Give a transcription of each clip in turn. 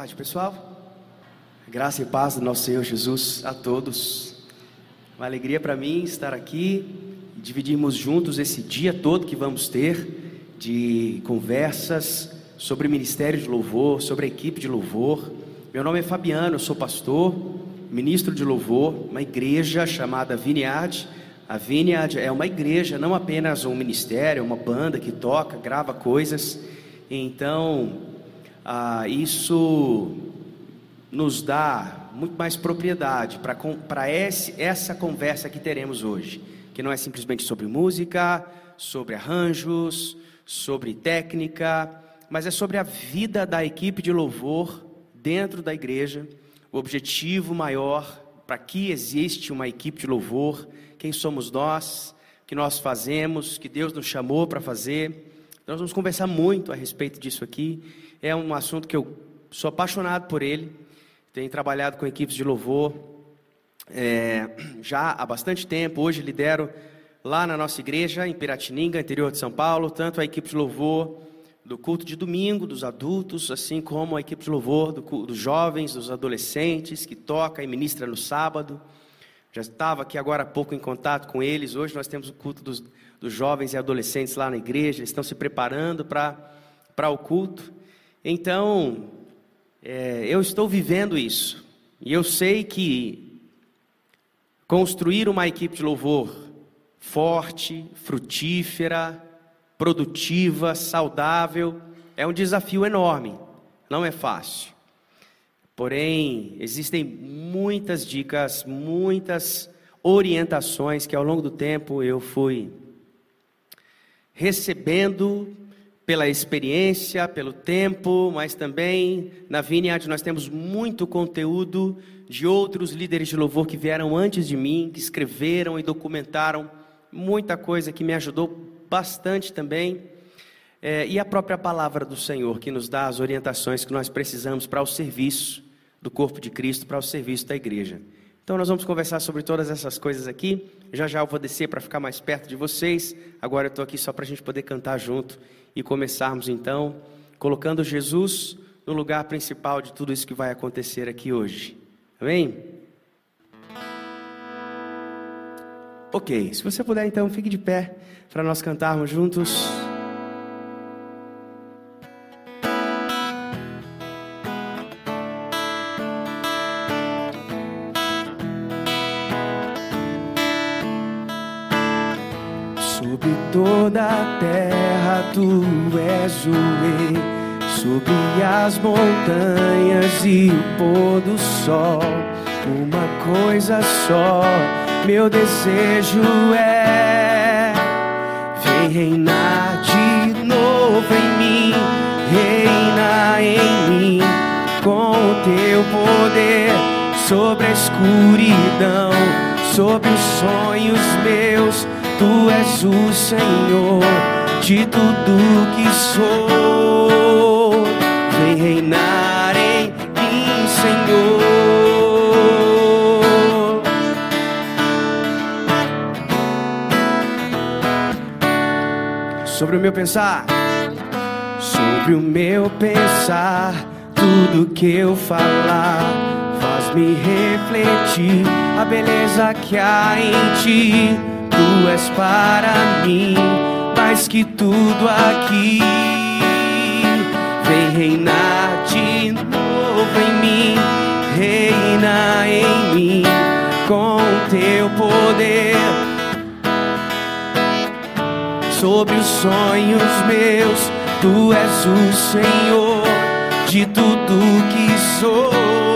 tarde, pessoal. Graça e paz do nosso Senhor Jesus a todos. Uma alegria para mim estar aqui dividirmos juntos esse dia todo que vamos ter de conversas sobre ministério de louvor, sobre a equipe de louvor. Meu nome é Fabiano, eu sou pastor, ministro de louvor, uma igreja chamada Vineyard. A Vineyard é uma igreja, não apenas um ministério, uma banda que toca, grava coisas. Então, ah, isso nos dá muito mais propriedade para essa conversa que teremos hoje, que não é simplesmente sobre música, sobre arranjos, sobre técnica, mas é sobre a vida da equipe de louvor dentro da igreja, o objetivo maior para que existe uma equipe de louvor, quem somos nós, que nós fazemos, que Deus nos chamou para fazer. Nós vamos conversar muito a respeito disso aqui é um assunto que eu sou apaixonado por ele. Tenho trabalhado com equipes de louvor é, já há bastante tempo. Hoje lidero lá na nossa igreja, em Piratininga, interior de São Paulo, tanto a equipe de louvor do culto de domingo, dos adultos, assim como a equipe de louvor do, dos jovens, dos adolescentes, que toca e ministra no sábado. Já estava aqui agora há pouco em contato com eles. Hoje nós temos o culto dos, dos jovens e adolescentes lá na igreja, eles estão se preparando para o culto. Então, é, eu estou vivendo isso. E eu sei que construir uma equipe de louvor forte, frutífera, produtiva, saudável, é um desafio enorme. Não é fácil. Porém, existem muitas dicas, muitas orientações que ao longo do tempo eu fui recebendo pela experiência, pelo tempo, mas também na Vineyard nós temos muito conteúdo de outros líderes de louvor que vieram antes de mim, que escreveram e documentaram muita coisa que me ajudou bastante também. É, e a própria palavra do Senhor que nos dá as orientações que nós precisamos para o serviço do corpo de Cristo, para o serviço da igreja. Então nós vamos conversar sobre todas essas coisas aqui. Já já eu vou descer para ficar mais perto de vocês. Agora eu estou aqui só para a gente poder cantar junto e começarmos então colocando Jesus no lugar principal de tudo isso que vai acontecer aqui hoje. Amém? Ok, se você puder então, fique de pé para nós cantarmos juntos. Tu és o rei, sobre as montanhas e o pôr do sol. Uma coisa só, meu desejo é: vem reinar de novo em mim, reina em mim com o teu poder sobre a escuridão, sobre os sonhos meus Tu és o Senhor de tudo que sou. Vem reinar em mim, Senhor. Sobre o meu pensar, sobre o meu pensar, tudo que eu falar faz-me refletir a beleza que há em ti Tu és para mim mais que tudo aqui. Vem reinar de novo em mim, reina em mim com teu poder. Sobre os sonhos meus, tu és o Senhor de tudo que sou.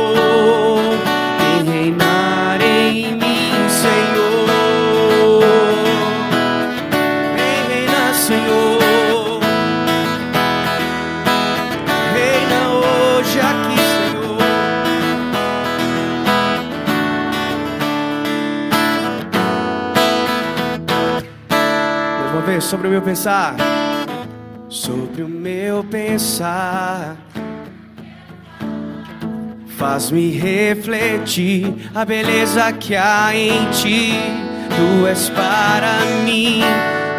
Pensar. Sobre o meu pensar. Faz-me refletir a beleza que há em ti. Tu és para mim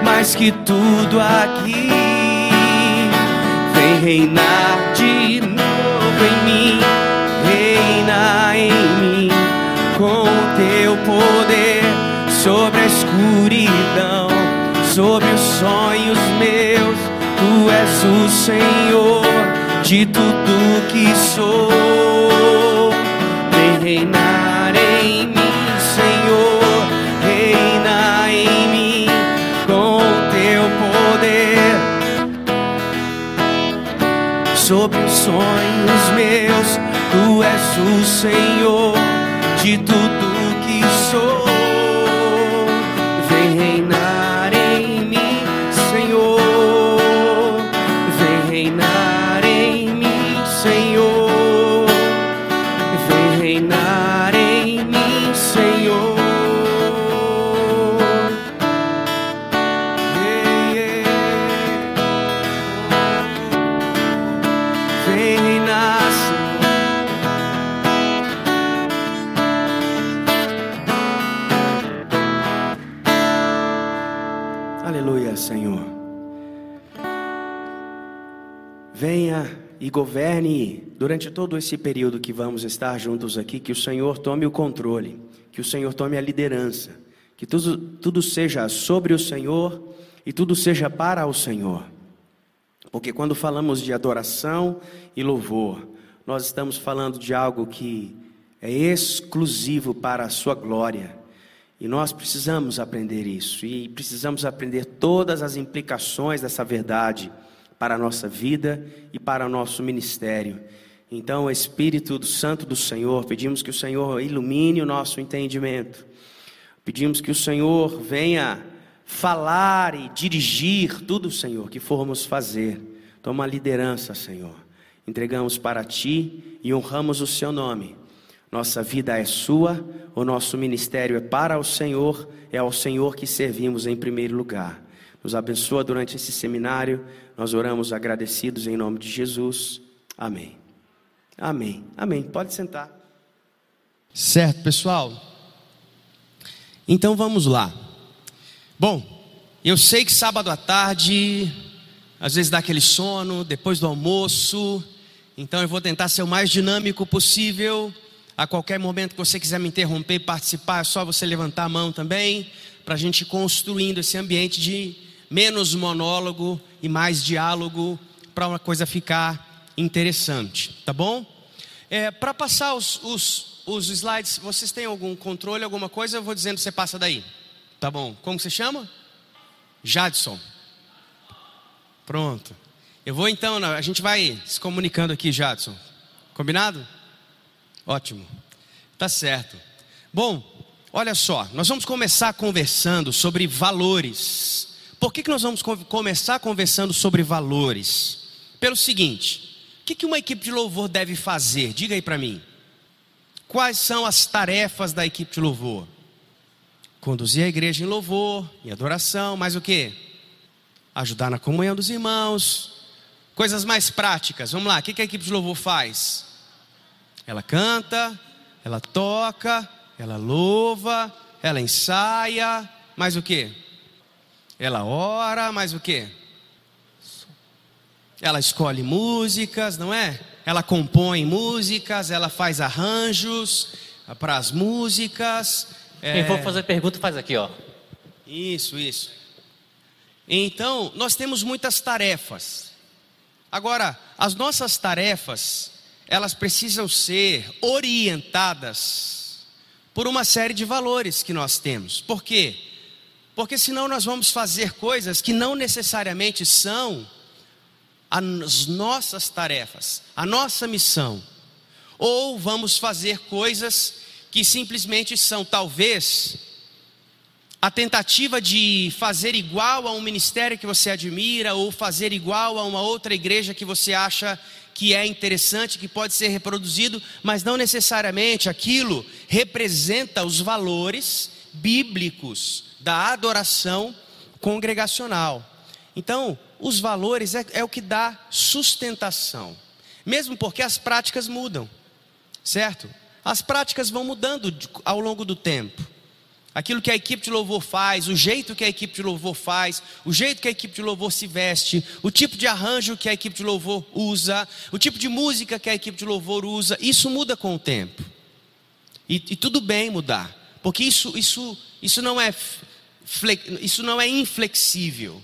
mais que tudo aqui. Vem reinar de novo em mim, reina em mim, com o teu poder sobre a escuridão, sobre os sonhos meus. Tu és o Senhor de tudo que sou. Vem reinar em mim, Senhor, reina em mim com teu poder sobre os sonhos meus. Tu és o Senhor de tudo governe durante todo esse período que vamos estar juntos aqui, que o Senhor tome o controle, que o Senhor tome a liderança, que tudo, tudo seja sobre o Senhor e tudo seja para o Senhor. Porque quando falamos de adoração e louvor, nós estamos falando de algo que é exclusivo para a Sua glória. E nós precisamos aprender isso, e precisamos aprender todas as implicações dessa verdade para a nossa vida e para o nosso ministério. Então, Espírito do Santo do Senhor, pedimos que o Senhor ilumine o nosso entendimento, pedimos que o Senhor venha falar e dirigir tudo, Senhor, que formos fazer. Toma a liderança, Senhor. Entregamos para Ti e honramos o Seu nome. Nossa vida é sua, o nosso ministério é para o Senhor, é ao Senhor que servimos em primeiro lugar. Nos abençoa durante esse seminário, nós oramos agradecidos em nome de Jesus. Amém. Amém. Amém. Pode sentar. Certo, pessoal? Então vamos lá. Bom, eu sei que sábado à tarde, às vezes dá aquele sono, depois do almoço, então eu vou tentar ser o mais dinâmico possível. A qualquer momento que você quiser me interromper e participar, é só você levantar a mão também, para a gente ir construindo esse ambiente de menos monólogo e mais diálogo, para uma coisa ficar interessante, tá bom? É, para passar os, os, os slides, vocês têm algum controle, alguma coisa? Eu vou dizendo, você passa daí. Tá bom. Como você chama? Jadson. Pronto. Eu vou então, a gente vai se comunicando aqui, Jadson. Combinado? Ótimo. Tá certo. Bom, olha só, nós vamos começar conversando sobre valores. Por que, que nós vamos co- começar conversando sobre valores? Pelo seguinte: o que, que uma equipe de louvor deve fazer? Diga aí para mim. Quais são as tarefas da equipe de louvor? Conduzir a igreja em louvor, em adoração, mais o que? Ajudar na comunhão dos irmãos. Coisas mais práticas. Vamos lá, o que, que a equipe de louvor faz? Ela canta, ela toca, ela louva, ela ensaia, mais o que? Ela ora, mais o que? Ela escolhe músicas, não é? Ela compõe músicas, ela faz arranjos para as músicas. Quem é, for fazer pergunta, faz aqui, ó. Isso, isso. Então, nós temos muitas tarefas. Agora, as nossas tarefas, elas precisam ser orientadas por uma série de valores que nós temos. Por quê? Porque senão nós vamos fazer coisas que não necessariamente são as nossas tarefas, a nossa missão. Ou vamos fazer coisas que simplesmente são, talvez, a tentativa de fazer igual a um ministério que você admira, ou fazer igual a uma outra igreja que você acha que é interessante, que pode ser reproduzido, mas não necessariamente aquilo representa os valores bíblicos da adoração congregacional. Então, os valores é, é o que dá sustentação, mesmo porque as práticas mudam, certo? As práticas vão mudando ao longo do tempo. aquilo que a equipe de louvor faz, o jeito que a equipe de louvor faz, o jeito que a equipe de louvor se veste, o tipo de arranjo que a equipe de louvor usa, o tipo de música que a equipe de louvor usa, isso muda com o tempo. E, e tudo bem mudar, porque isso, isso, isso, não é, isso não é inflexível.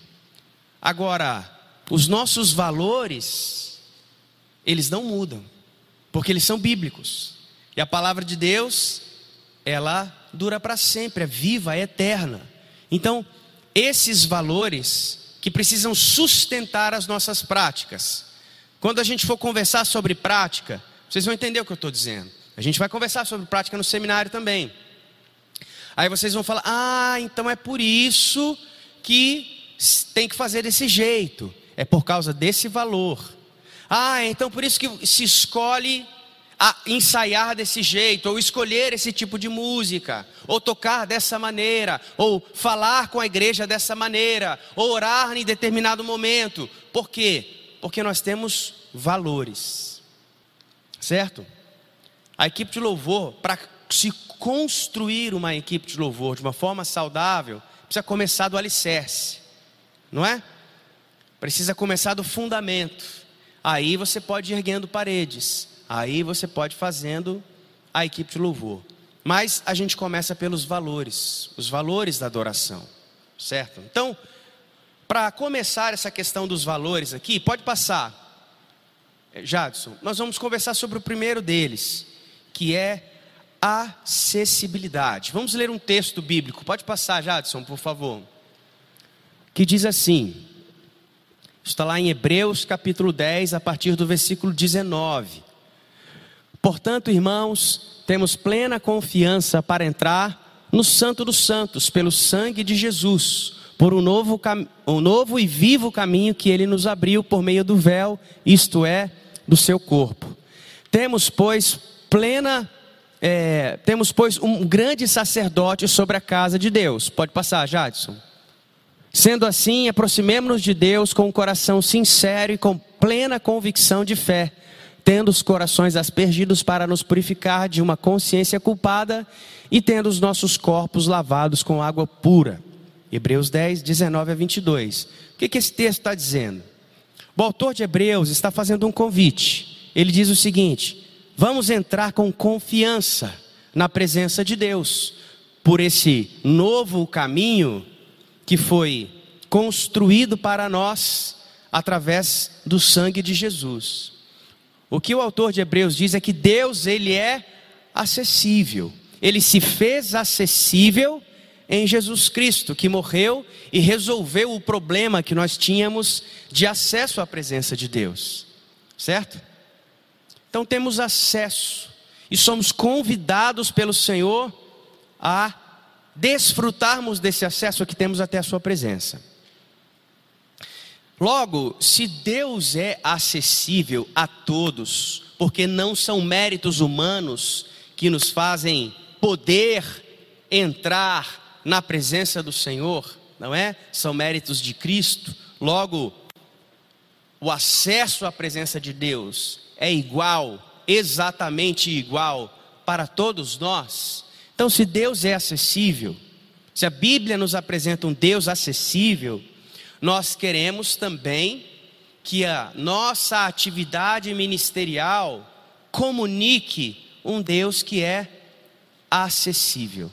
Agora, os nossos valores, eles não mudam, porque eles são bíblicos. E a palavra de Deus, ela dura para sempre, é viva, é eterna. Então, esses valores que precisam sustentar as nossas práticas. Quando a gente for conversar sobre prática, vocês vão entender o que eu estou dizendo. A gente vai conversar sobre prática no seminário também. Aí vocês vão falar: ah, então é por isso que tem que fazer desse jeito, é por causa desse valor. Ah, então por isso que se escolhe ensaiar desse jeito, ou escolher esse tipo de música, ou tocar dessa maneira, ou falar com a igreja dessa maneira, ou orar em determinado momento. Por quê? Porque nós temos valores, certo? A equipe de louvor, para se construir uma equipe de louvor de uma forma saudável, precisa começar do alicerce, não é? Precisa começar do fundamento. Aí você pode ir erguendo paredes. Aí você pode fazendo a equipe de louvor. Mas a gente começa pelos valores, os valores da adoração, certo? Então, para começar essa questão dos valores aqui, pode passar. É, Jadson, nós vamos conversar sobre o primeiro deles, que é acessibilidade. Vamos ler um texto bíblico. Pode passar, Jadson, por favor. Que diz assim: está lá em Hebreus capítulo 10, a partir do versículo 19. Portanto, irmãos, temos plena confiança para entrar no Santo dos Santos, pelo sangue de Jesus, por um novo, um novo e vivo caminho que ele nos abriu por meio do véu, isto é, do seu corpo. Temos, pois, plena. É, temos, pois, um grande sacerdote sobre a casa de Deus. Pode passar, Jadson. Sendo assim, aproximemos-nos de Deus com um coração sincero e com plena convicção de fé tendo os corações aspergidos para nos purificar de uma consciência culpada e tendo os nossos corpos lavados com água pura. Hebreus 10, 19 a 22. O que, que esse texto está dizendo? O autor de Hebreus está fazendo um convite. Ele diz o seguinte: vamos entrar com confiança na presença de Deus, por esse novo caminho que foi construído para nós através do sangue de Jesus. O que o autor de Hebreus diz é que Deus ele é acessível. Ele se fez acessível em Jesus Cristo, que morreu e resolveu o problema que nós tínhamos de acesso à presença de Deus. Certo? Então temos acesso e somos convidados pelo Senhor a desfrutarmos desse acesso que temos até a sua presença. Logo, se Deus é acessível a todos, porque não são méritos humanos que nos fazem poder entrar na presença do Senhor, não é? São méritos de Cristo. Logo, o acesso à presença de Deus é igual, exatamente igual para todos nós. Então, se Deus é acessível, se a Bíblia nos apresenta um Deus acessível, nós queremos também que a nossa atividade ministerial comunique um Deus que é acessível.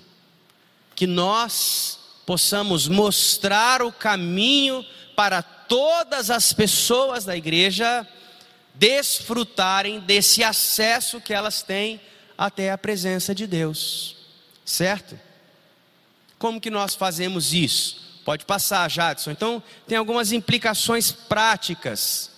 Que nós possamos mostrar o caminho para todas as pessoas da igreja desfrutarem desse acesso que elas têm até a presença de Deus. Certo? Como que nós fazemos isso? Pode passar, Jadson. Então, tem algumas implicações práticas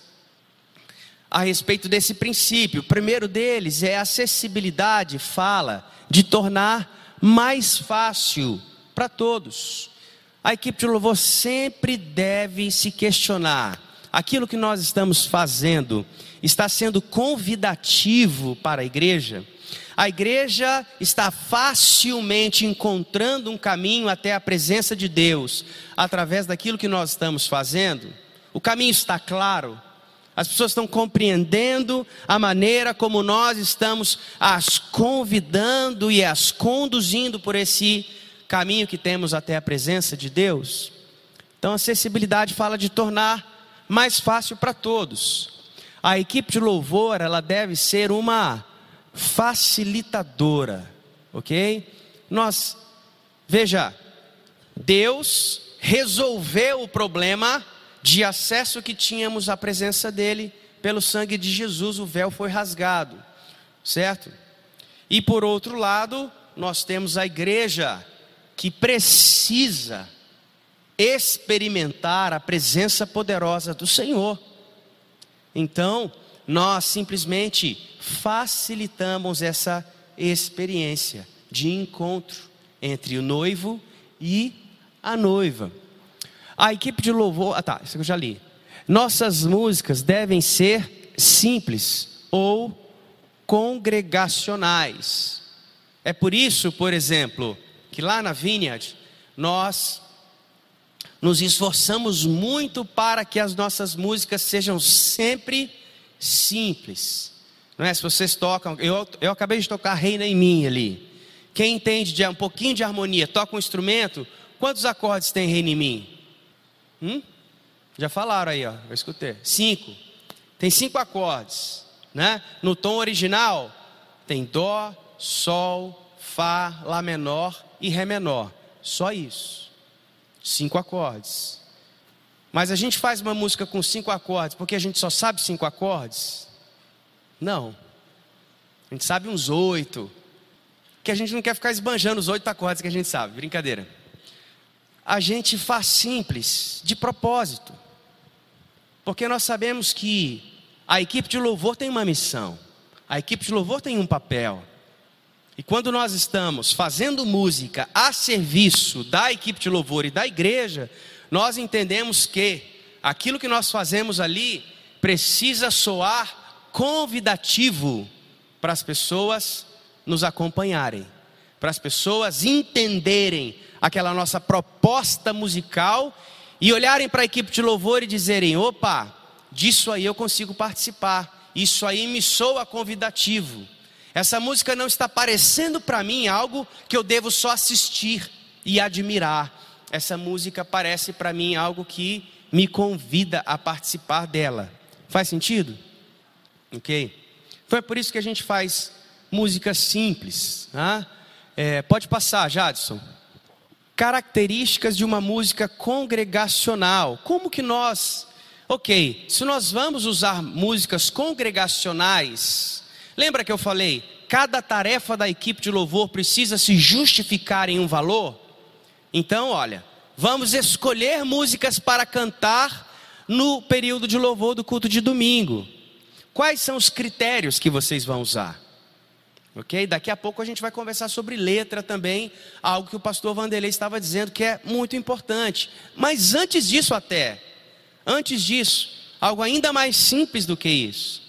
a respeito desse princípio. O primeiro deles é a acessibilidade, fala de tornar mais fácil para todos. A equipe de louvor sempre deve se questionar: aquilo que nós estamos fazendo está sendo convidativo para a igreja? A igreja está facilmente encontrando um caminho até a presença de Deus através daquilo que nós estamos fazendo. O caminho está claro. As pessoas estão compreendendo a maneira como nós estamos as convidando e as conduzindo por esse caminho que temos até a presença de Deus. Então, acessibilidade fala de tornar mais fácil para todos. A equipe de louvor, ela deve ser uma facilitadora, ok? Nós, veja, Deus resolveu o problema de acesso que tínhamos à presença dele pelo sangue de Jesus, o véu foi rasgado, certo? E por outro lado, nós temos a igreja que precisa experimentar a presença poderosa do Senhor. Então, nós simplesmente facilitamos essa experiência de encontro entre o noivo e a noiva. A equipe de louvor, ah tá, isso eu já li. Nossas músicas devem ser simples ou congregacionais. É por isso, por exemplo, que lá na Vineyard nós nos esforçamos muito para que as nossas músicas sejam sempre simples. Não é? Se vocês tocam, eu, eu acabei de tocar Reina em mim ali. Quem entende de um pouquinho de harmonia, toca um instrumento, quantos acordes tem Reina em mim? Hum? Já falaram aí, ó, eu escutei. Cinco. Tem cinco acordes, né? No tom original tem dó, sol, fá, lá menor e ré menor. Só isso. Cinco acordes. Mas a gente faz uma música com cinco acordes porque a gente só sabe cinco acordes? Não. A gente sabe uns oito. Que a gente não quer ficar esbanjando os oito acordes que a gente sabe. Brincadeira. A gente faz simples, de propósito. Porque nós sabemos que a equipe de louvor tem uma missão. A equipe de louvor tem um papel. E quando nós estamos fazendo música a serviço da equipe de louvor e da igreja, nós entendemos que aquilo que nós fazemos ali precisa soar convidativo para as pessoas nos acompanharem, para as pessoas entenderem aquela nossa proposta musical e olharem para a equipe de louvor e dizerem: opa, disso aí eu consigo participar, isso aí me soa convidativo. Essa música não está parecendo para mim algo que eu devo só assistir e admirar. Essa música parece para mim algo que me convida a participar dela. Faz sentido? Ok? É por isso que a gente faz música simples. Tá? É, pode passar, Jadson. Características de uma música congregacional. Como que nós. Ok, se nós vamos usar músicas congregacionais, lembra que eu falei? Cada tarefa da equipe de louvor precisa se justificar em um valor? Então, olha, vamos escolher músicas para cantar no período de louvor do culto de domingo. Quais são os critérios que vocês vão usar? Ok? Daqui a pouco a gente vai conversar sobre letra também, algo que o pastor Vanderlei estava dizendo que é muito importante. Mas antes disso, até, antes disso, algo ainda mais simples do que isso.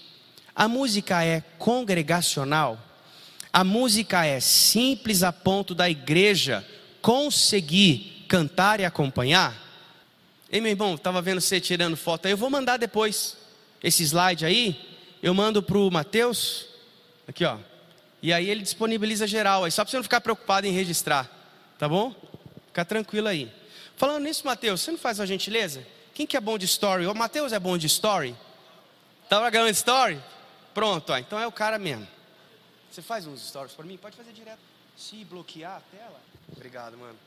A música é congregacional, a música é simples a ponto da igreja conseguir cantar e acompanhar. Ei, meu irmão, estava vendo você tirando foto aí, eu vou mandar depois esse slide aí, eu mando para o Mateus, aqui ó, e aí ele disponibiliza geral, aí só para você não ficar preocupado em registrar, tá bom? Fica tranquilo aí. Falando nisso, Mateus, você não faz uma gentileza? Quem que é bom de story? O Mateus é bom de story? Tá gravando story? Pronto, ó, então é o cara mesmo. Você faz uns stories para mim? Pode fazer direto. Se bloquear a tela. Obrigado, mano.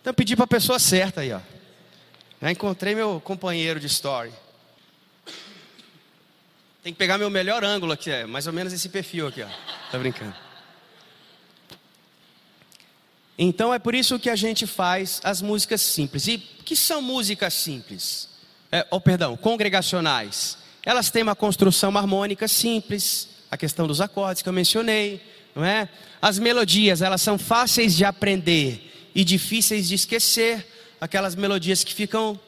Então pedi para a pessoa certa aí, ó. Já encontrei meu companheiro de story. Tem que pegar meu melhor ângulo aqui, é mais ou menos esse perfil aqui, ó. Tá brincando. Então é por isso que a gente faz as músicas simples. E que são músicas simples? É, oh, perdão, congregacionais. Elas têm uma construção harmônica simples, a questão dos acordes que eu mencionei, não é? As melodias, elas são fáceis de aprender e difíceis de esquecer, aquelas melodias que ficam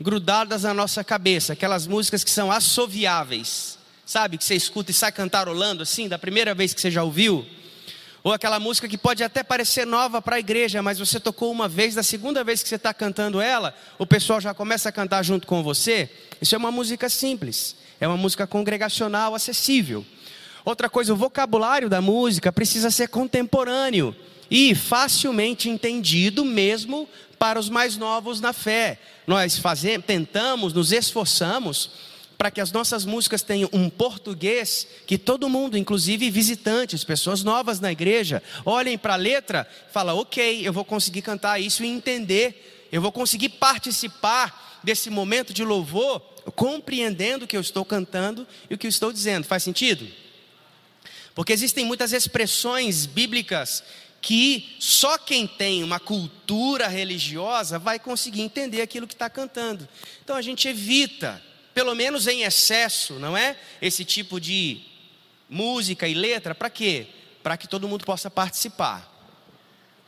grudadas na nossa cabeça, aquelas músicas que são assoviáveis sabe, que você escuta e sai cantarolando assim, da primeira vez que você já ouviu. Ou aquela música que pode até parecer nova para a igreja, mas você tocou uma vez, da segunda vez que você está cantando ela, o pessoal já começa a cantar junto com você. Isso é uma música simples, é uma música congregacional, acessível. Outra coisa, o vocabulário da música precisa ser contemporâneo. e facilmente entendido mesmo para os mais novos na fé. Nós fazemos, tentamos, nos esforçamos para que as nossas músicas tenham um português que todo mundo, inclusive visitantes, pessoas novas na igreja, olhem para a letra falam: ok, eu vou conseguir cantar isso e entender, eu vou conseguir participar desse momento de louvor, compreendendo o que eu estou cantando e o que eu estou dizendo. Faz sentido? Porque existem muitas expressões bíblicas que só quem tem uma cultura religiosa vai conseguir entender aquilo que está cantando. Então a gente evita pelo menos em excesso, não é? Esse tipo de música e letra, para quê? Para que todo mundo possa participar.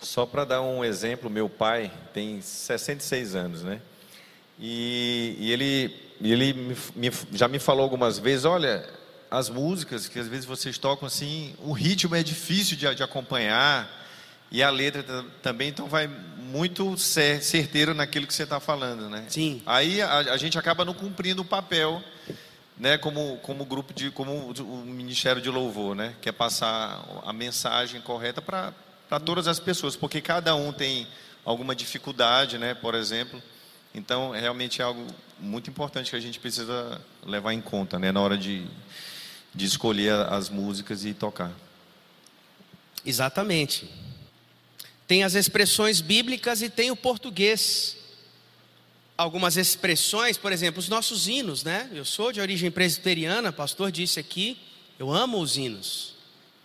Só para dar um exemplo, meu pai tem 66 anos, né? E, e ele, ele me, me, já me falou algumas vezes: olha, as músicas que às vezes vocês tocam assim, o ritmo é difícil de, de acompanhar e a letra também, então vai muito certeiro naquilo que você está falando, né? Sim. Aí a, a, gente acaba não cumprindo o papel, né? Como como grupo de como o ministério de louvor, né? Que é passar a mensagem correta para para todas as pessoas, porque cada um tem alguma dificuldade, né? Por exemplo. Então, realmente é algo muito importante que a gente precisa levar em conta, né? Na hora de de escolher as músicas e tocar. Exatamente tem as expressões bíblicas e tem o português. Algumas expressões, por exemplo, os nossos hinos, né? Eu sou de origem presbiteriana, pastor disse aqui, eu amo os hinos,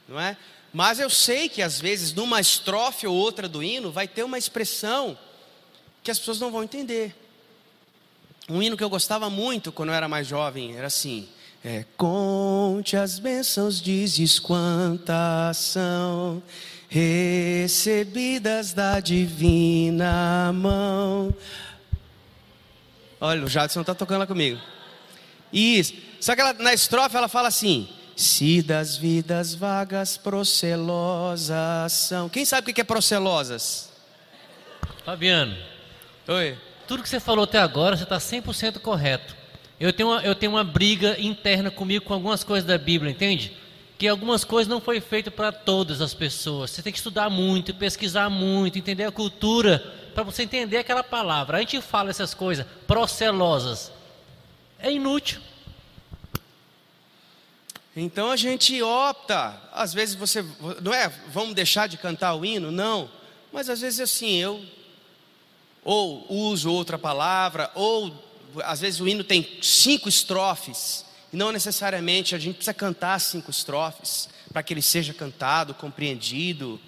não é? Mas eu sei que às vezes numa estrofe ou outra do hino vai ter uma expressão que as pessoas não vão entender. Um hino que eu gostava muito quando eu era mais jovem era assim: é, Conte as bênçãos, dizes quantas são recebidas da divina mão. Olha, o Jadson está tocando lá comigo. Isso. Só que ela, na estrofe ela fala assim: Se das vidas vagas procelosas são. Quem sabe o que é procelosas? Fabiano. Oi. Tudo que você falou até agora, você está 100% correto. Eu tenho, uma, eu tenho uma briga interna comigo com algumas coisas da Bíblia, entende? Que algumas coisas não foi feito para todas as pessoas. Você tem que estudar muito, pesquisar muito, entender a cultura para você entender aquela palavra. A gente fala essas coisas procelosas. É inútil. Então a gente opta, às vezes você, não é, vamos deixar de cantar o hino? Não. Mas às vezes assim, eu ou uso outra palavra, ou às vezes o hino tem cinco estrofes. E não necessariamente a gente precisa cantar cinco estrofes para que ele seja cantado, compreendido.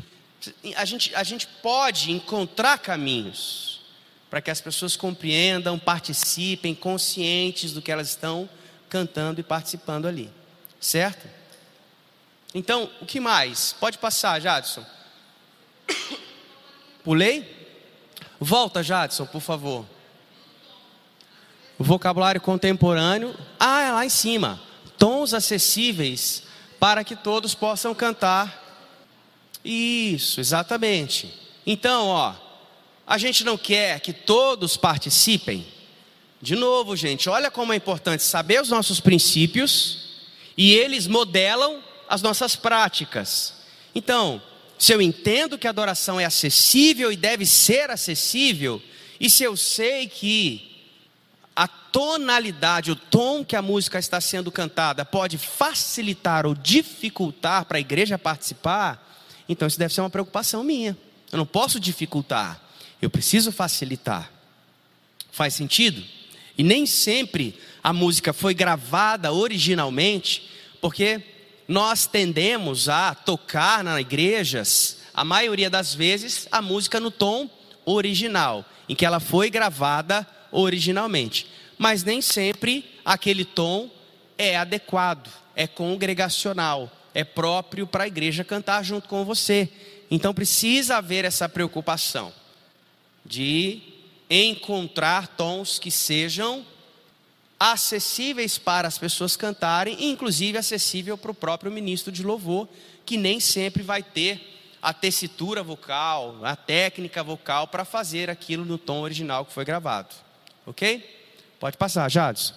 A gente, a gente pode encontrar caminhos para que as pessoas compreendam, participem, conscientes do que elas estão cantando e participando ali. Certo? Então, o que mais? Pode passar, Jadson. Pulei? Volta, Jadson, por favor. Vocabulário contemporâneo. Ah, é lá em cima. Tons acessíveis para que todos possam cantar. Isso, exatamente. Então, ó, a gente não quer que todos participem. De novo, gente, olha como é importante saber os nossos princípios e eles modelam as nossas práticas. Então, se eu entendo que a adoração é acessível e deve ser acessível, e se eu sei que tonalidade, o tom que a música está sendo cantada pode facilitar ou dificultar para a igreja participar, então isso deve ser uma preocupação minha. Eu não posso dificultar, eu preciso facilitar. Faz sentido? E nem sempre a música foi gravada originalmente, porque nós tendemos a tocar nas igrejas, a maioria das vezes, a música no tom original, em que ela foi gravada originalmente. Mas nem sempre aquele tom é adequado, é congregacional, é próprio para a igreja cantar junto com você. Então precisa haver essa preocupação de encontrar tons que sejam acessíveis para as pessoas cantarem, inclusive acessível para o próprio ministro de louvor, que nem sempre vai ter a tessitura vocal, a técnica vocal para fazer aquilo no tom original que foi gravado. Ok? Pode passar, Jadson.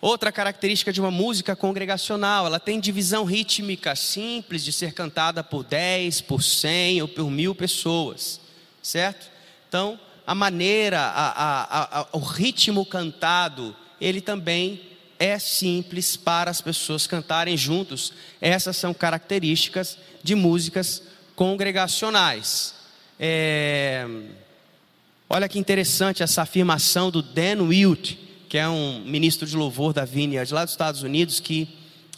Outra característica de uma música congregacional, ela tem divisão rítmica simples de ser cantada por 10, por 100 ou por mil pessoas, certo? Então, a maneira, a, a, a, o ritmo cantado, ele também é simples para as pessoas cantarem juntos. Essas são características de músicas congregacionais. É... Olha que interessante essa afirmação do Dan Wilt, que é um ministro de louvor da Vineyard lá dos Estados Unidos, que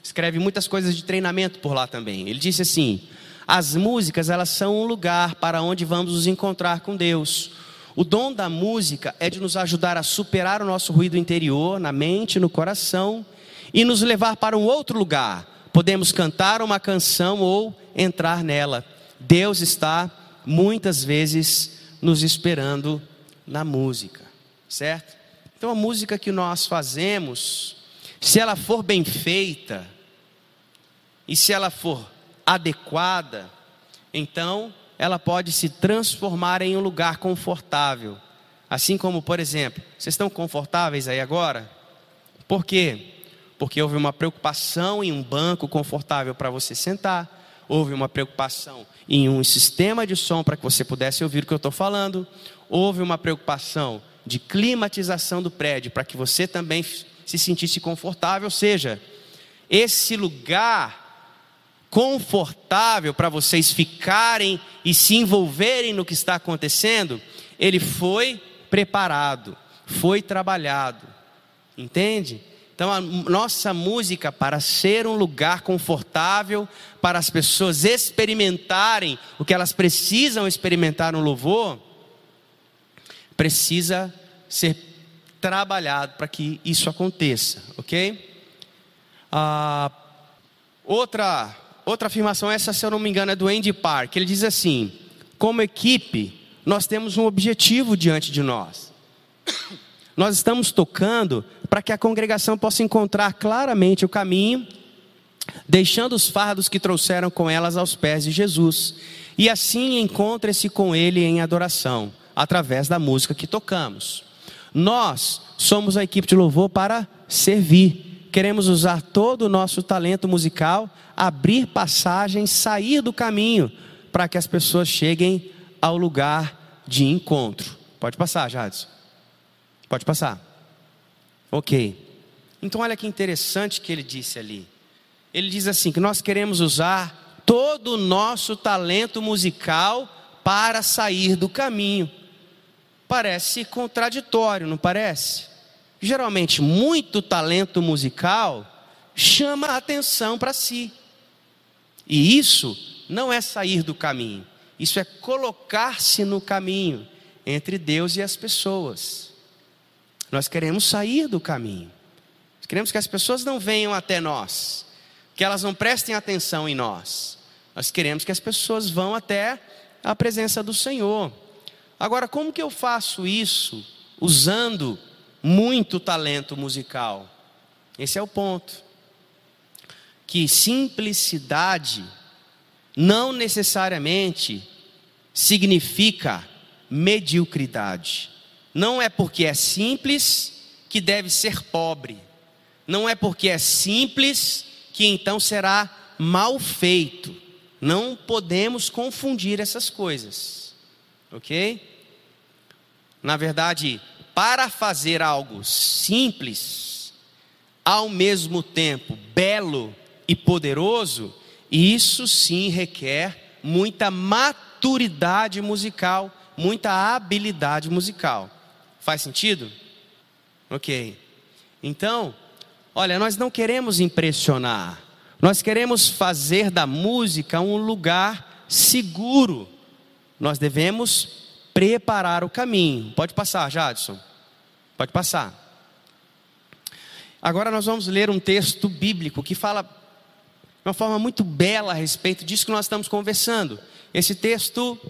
escreve muitas coisas de treinamento por lá também. Ele disse assim: as músicas elas são um lugar para onde vamos nos encontrar com Deus. O dom da música é de nos ajudar a superar o nosso ruído interior, na mente, no coração, e nos levar para um outro lugar. Podemos cantar uma canção ou entrar nela. Deus está muitas vezes nos esperando na música, certo? Então a música que nós fazemos, se ela for bem feita e se ela for adequada, então ela pode se transformar em um lugar confortável. Assim como, por exemplo, vocês estão confortáveis aí agora? Por quê? Porque houve uma preocupação em um banco confortável para você sentar, houve uma preocupação em um sistema de som para que você pudesse ouvir o que eu estou falando, houve uma preocupação de climatização do prédio, para que você também se sentisse confortável, ou seja, esse lugar confortável para vocês ficarem e se envolverem no que está acontecendo, ele foi preparado, foi trabalhado. Entende? Então, a nossa música, para ser um lugar confortável, para as pessoas experimentarem o que elas precisam experimentar no louvor, precisa ser trabalhado para que isso aconteça, ok? Ah, outra, outra afirmação, essa se eu não me engano é do Andy Park, ele diz assim: como equipe, nós temos um objetivo diante de nós. Nós estamos tocando para que a congregação possa encontrar claramente o caminho, deixando os fardos que trouxeram com elas aos pés de Jesus, e assim encontre-se com Ele em adoração através da música que tocamos. Nós somos a equipe de louvor para servir. Queremos usar todo o nosso talento musical, abrir passagens, sair do caminho, para que as pessoas cheguem ao lugar de encontro. Pode passar, Jadson. Pode passar. Ok. Então, olha que interessante que ele disse ali. Ele diz assim: que nós queremos usar todo o nosso talento musical para sair do caminho parece contraditório, não parece? Geralmente, muito talento musical chama a atenção para si. E isso não é sair do caminho, isso é colocar-se no caminho entre Deus e as pessoas. Nós queremos sair do caminho, queremos que as pessoas não venham até nós, que elas não prestem atenção em nós. Nós queremos que as pessoas vão até a presença do Senhor. Agora, como que eu faço isso usando muito talento musical? Esse é o ponto. Que simplicidade não necessariamente significa mediocridade. Não é porque é simples que deve ser pobre. Não é porque é simples que então será mal feito. Não podemos confundir essas coisas. Ok? Na verdade, para fazer algo simples, ao mesmo tempo belo e poderoso, isso sim requer muita maturidade musical, muita habilidade musical. Faz sentido? Ok. Então, olha, nós não queremos impressionar, nós queremos fazer da música um lugar seguro. Nós devemos preparar o caminho. Pode passar, Jadson. Pode passar. Agora nós vamos ler um texto bíblico que fala de uma forma muito bela a respeito disso que nós estamos conversando. Esse texto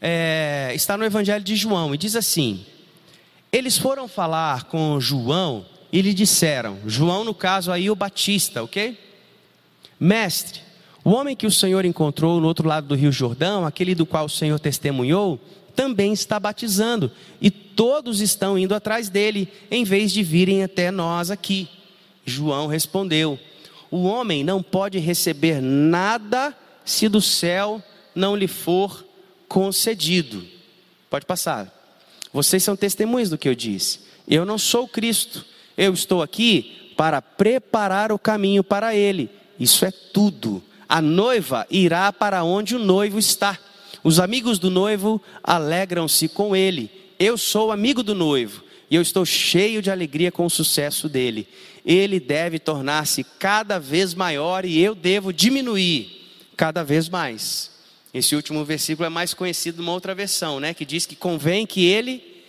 é, está no Evangelho de João e diz assim: Eles foram falar com João e lhe disseram, João no caso aí o Batista, ok? Mestre, O homem que o Senhor encontrou no outro lado do Rio Jordão, aquele do qual o Senhor testemunhou, também está batizando, e todos estão indo atrás dele, em vez de virem até nós aqui. João respondeu: O homem não pode receber nada se do céu não lhe for concedido. Pode passar. Vocês são testemunhas do que eu disse. Eu não sou Cristo. Eu estou aqui para preparar o caminho para ele. Isso é tudo. A noiva irá para onde o noivo está. Os amigos do noivo alegram-se com ele. Eu sou amigo do noivo e eu estou cheio de alegria com o sucesso dele. Ele deve tornar-se cada vez maior e eu devo diminuir cada vez mais. Esse último versículo é mais conhecido numa outra versão, né, que diz que convém que ele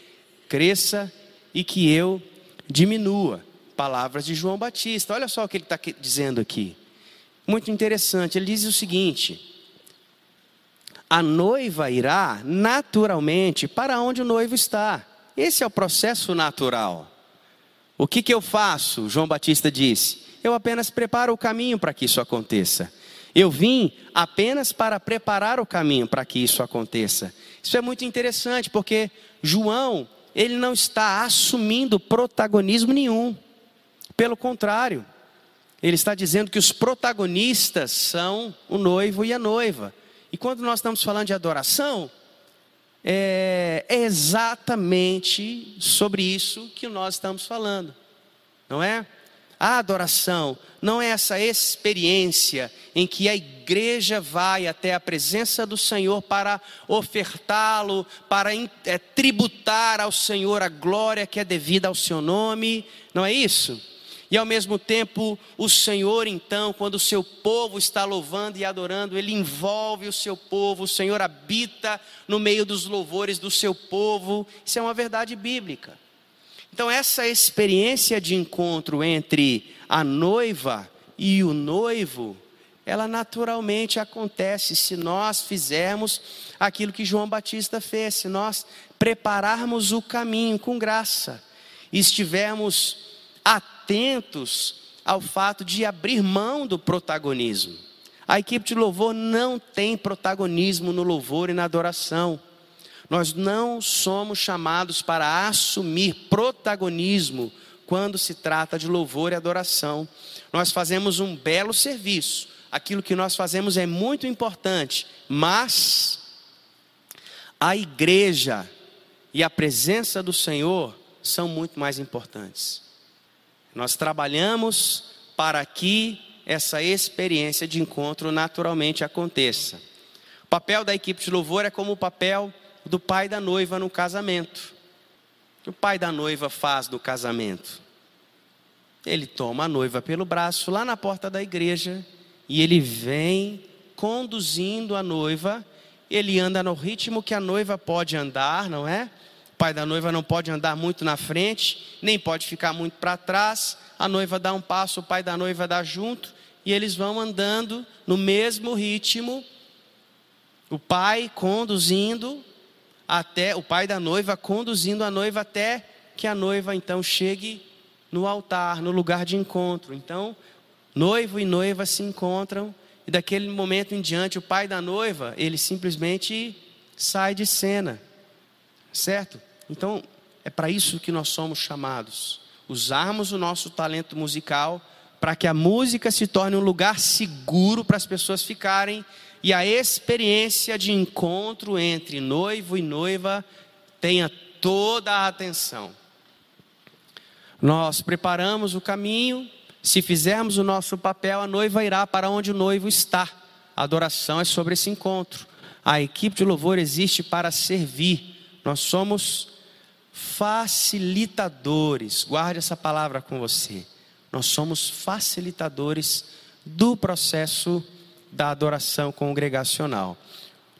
cresça e que eu diminua. Palavras de João Batista. Olha só o que ele está dizendo aqui. Muito interessante. Ele diz o seguinte: a noiva irá naturalmente para onde o noivo está. Esse é o processo natural. O que, que eu faço? João Batista disse: Eu apenas preparo o caminho para que isso aconteça. Eu vim apenas para preparar o caminho para que isso aconteça. Isso é muito interessante porque João, ele não está assumindo protagonismo nenhum. Pelo contrário, ele está dizendo que os protagonistas são o noivo e a noiva. E quando nós estamos falando de adoração, é, é exatamente sobre isso que nós estamos falando, não é? A adoração não é essa experiência em que a igreja vai até a presença do Senhor para ofertá-lo, para é, tributar ao Senhor a glória que é devida ao seu nome, não é isso? E ao mesmo tempo, o Senhor, então, quando o seu povo está louvando e adorando, ele envolve o seu povo, o Senhor habita no meio dos louvores do seu povo. Isso é uma verdade bíblica. Então, essa experiência de encontro entre a noiva e o noivo, ela naturalmente acontece se nós fizermos aquilo que João Batista fez, se nós prepararmos o caminho com graça, e estivermos atentos ao fato de abrir mão do protagonismo. A equipe de louvor não tem protagonismo no louvor e na adoração. Nós não somos chamados para assumir protagonismo quando se trata de louvor e adoração. Nós fazemos um belo serviço. Aquilo que nós fazemos é muito importante, mas a igreja e a presença do Senhor são muito mais importantes. Nós trabalhamos para que essa experiência de encontro naturalmente aconteça. O papel da equipe de louvor é como o papel do pai da noiva no casamento. O que o pai da noiva faz no casamento? Ele toma a noiva pelo braço lá na porta da igreja e ele vem conduzindo a noiva. Ele anda no ritmo que a noiva pode andar, não é? pai da noiva não pode andar muito na frente, nem pode ficar muito para trás. A noiva dá um passo, o pai da noiva dá junto, e eles vão andando no mesmo ritmo. O pai conduzindo até o pai da noiva conduzindo a noiva até que a noiva então chegue no altar, no lugar de encontro. Então, noivo e noiva se encontram e daquele momento em diante o pai da noiva, ele simplesmente sai de cena. Certo? Então, é para isso que nós somos chamados. Usarmos o nosso talento musical para que a música se torne um lugar seguro para as pessoas ficarem e a experiência de encontro entre noivo e noiva tenha toda a atenção. Nós preparamos o caminho, se fizermos o nosso papel, a noiva irá para onde o noivo está. A adoração é sobre esse encontro. A equipe de louvor existe para servir. Nós somos facilitadores. Guarde essa palavra com você. Nós somos facilitadores do processo da adoração congregacional.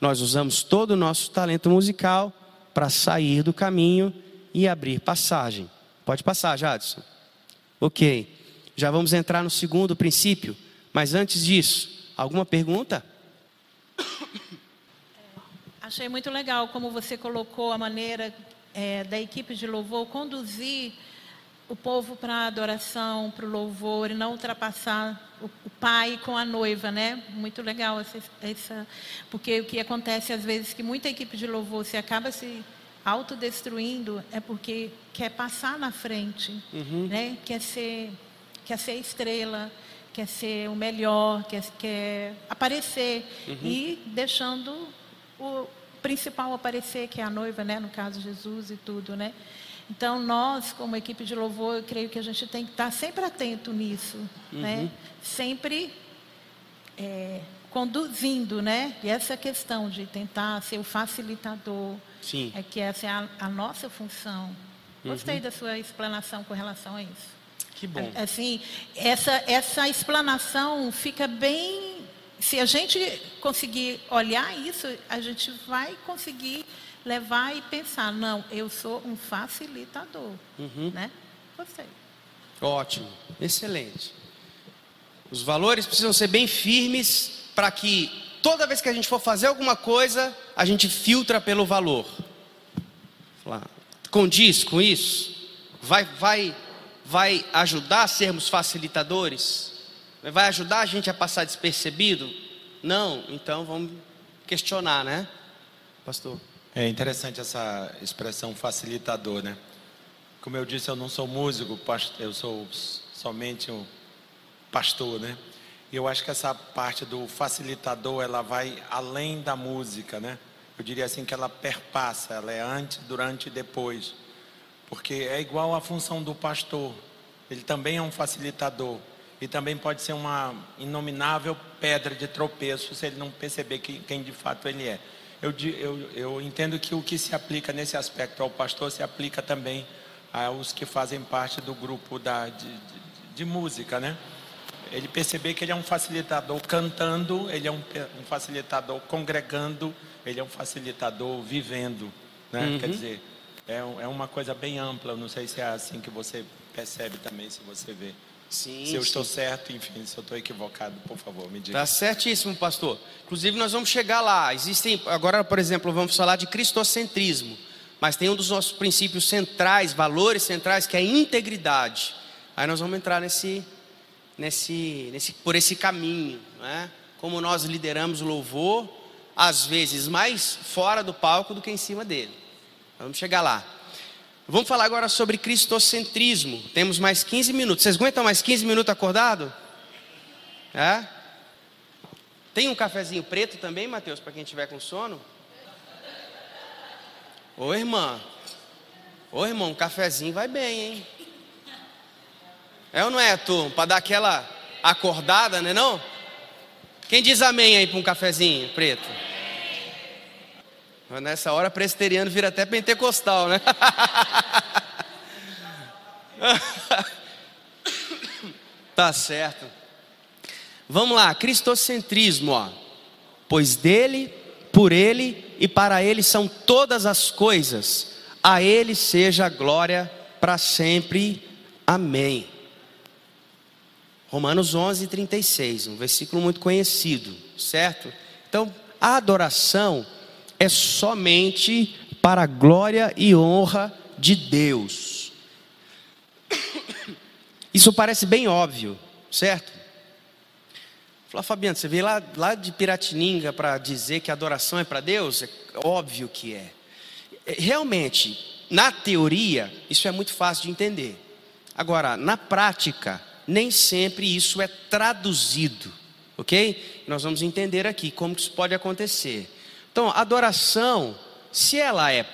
Nós usamos todo o nosso talento musical para sair do caminho e abrir passagem. Pode passar, Jadson. Ok. Já vamos entrar no segundo princípio, mas antes disso, alguma pergunta? Achei muito legal como você colocou a maneira é, da equipe de louvor conduzir o povo para a adoração, para o louvor, e não ultrapassar o, o pai com a noiva, né? Muito legal essa, essa, porque o que acontece às vezes que muita equipe de louvor se acaba se autodestruindo é porque quer passar na frente, Uhum. né? Quer ser, quer ser estrela, quer ser o melhor, quer, quer aparecer Uhum. e deixando o principal aparecer, que é a noiva, né? No caso Jesus e tudo, né? Então nós, como equipe de louvor, eu creio que a gente tem que estar sempre atento nisso, né? Uhum. Sempre é, conduzindo, né? E essa questão de tentar ser o facilitador, Sim. é que essa é a, a nossa função. Gostei Uhum. da sua explanação com relação a isso. Que bom. Assim, essa, essa explanação fica bem. Se a gente conseguir olhar isso, a gente vai conseguir levar e pensar, não, eu sou um facilitador. Uhum. Né? Gostei. Ótimo, excelente. Os valores precisam ser bem firmes para que toda vez que a gente for fazer alguma coisa, a gente filtra pelo valor. Condiz com isso? Vai, vai, vai ajudar a sermos facilitadores? Vai ajudar a gente a passar despercebido? Não, então vamos questionar, né, pastor? É interessante essa expressão facilitador, né? Como eu disse, eu não sou músico, eu sou somente um pastor, né? E eu acho que essa parte do facilitador, ela vai além da música, né? Eu diria assim que ela perpassa, ela é antes, durante e depois. Porque é igual à função do pastor. Ele também é um facilitador. E também pode ser uma inominável pedra de tropeço se ele não perceber que, quem de fato ele é. Eu, eu, eu entendo que o que se aplica nesse aspecto ao pastor se aplica também aos que fazem parte do grupo da, de, de, de música, né? Ele perceber que ele é um facilitador cantando, ele é um, um facilitador congregando, ele é um facilitador vivendo, né? Quer dizer, é, é uma coisa bem ampla. Eu não sei se é assim que você percebe também, se você vê. Sim. se eu sim. estou certo, enfim, se eu estou equivocado, por favor, me diga. Tá certíssimo, pastor. Inclusive, nós vamos chegar lá. Existem, agora, por exemplo, vamos falar de cristocentrismo. Mas tem um dos nossos princípios centrais, valores centrais, que é a integridade. Aí nós vamos entrar nesse, nesse, nesse, por esse caminho, né? Como nós lideramos o louvor, às vezes mais fora do palco do que em cima dele. Vamos chegar lá. Vamos falar agora sobre cristocentrismo. Temos mais 15 minutos. Vocês aguentam mais 15 minutos acordado? É? Tem um cafezinho preto também, Mateus, para quem tiver com sono? Ô irmã. Ô irmão, um cafezinho vai bem, hein? É ou não é, turma? Para dar aquela acordada, né não? Quem diz amém aí para um cafezinho preto? Nessa hora, presbiteriano vira até pentecostal, né? tá certo. Vamos lá, cristocentrismo, ó. Pois dele, por ele e para ele são todas as coisas. A ele seja a glória para sempre. Amém. Romanos 11, 36, um versículo muito conhecido, certo? Então, a adoração é somente para a glória e honra de Deus. Isso parece bem óbvio, certo? Fala, Fabiano, você veio lá, lá de Piratininga para dizer que a adoração é para Deus? É óbvio que é. É, Realmente, na teoria, isso é muito fácil de entender. Agora, na prática, nem sempre isso é traduzido, ok? Nós vamos entender aqui como isso pode acontecer. Então, adoração, se ela é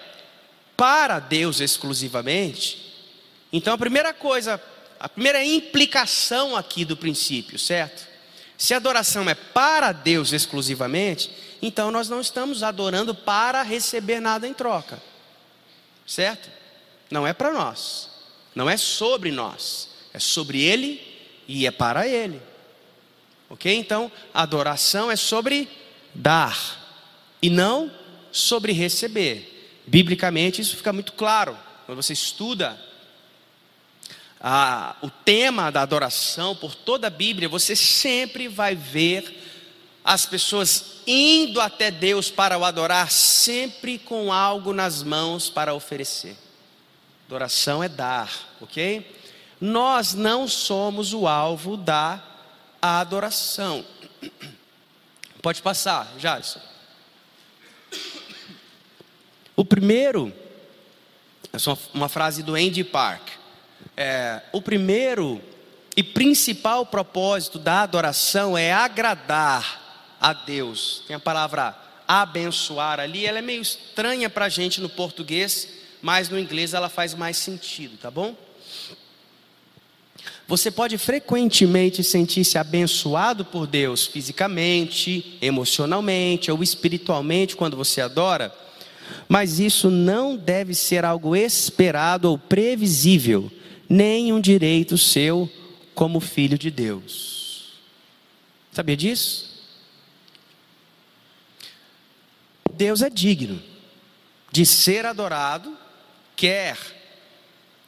para Deus exclusivamente, então a primeira coisa, a primeira implicação aqui do princípio, certo? Se a adoração é para Deus exclusivamente, então nós não estamos adorando para receber nada em troca, certo? Não é para nós, não é sobre nós, é sobre Ele e é para Ele, ok? Então adoração é sobre dar e não sobre receber. Biblicamente isso fica muito claro quando você estuda o tema da adoração por toda a Bíblia, você sempre vai ver as pessoas indo até Deus para o adorar, sempre com algo nas mãos para oferecer. Adoração é dar, ok? Nós não somos o alvo da adoração. Pode passar, Jadson. O primeiro, essa é uma frase do Andy Park. É, o primeiro e principal propósito da adoração é agradar a Deus. Tem a palavra abençoar ali, ela é meio estranha para a gente no português, mas no inglês ela faz mais sentido, tá bom? Você pode frequentemente sentir-se abençoado por Deus fisicamente, emocionalmente ou espiritualmente quando você adora, mas isso não deve ser algo esperado ou previsível, nem um direito seu como filho de Deus. Sabia disso? Deus é digno de ser adorado, quer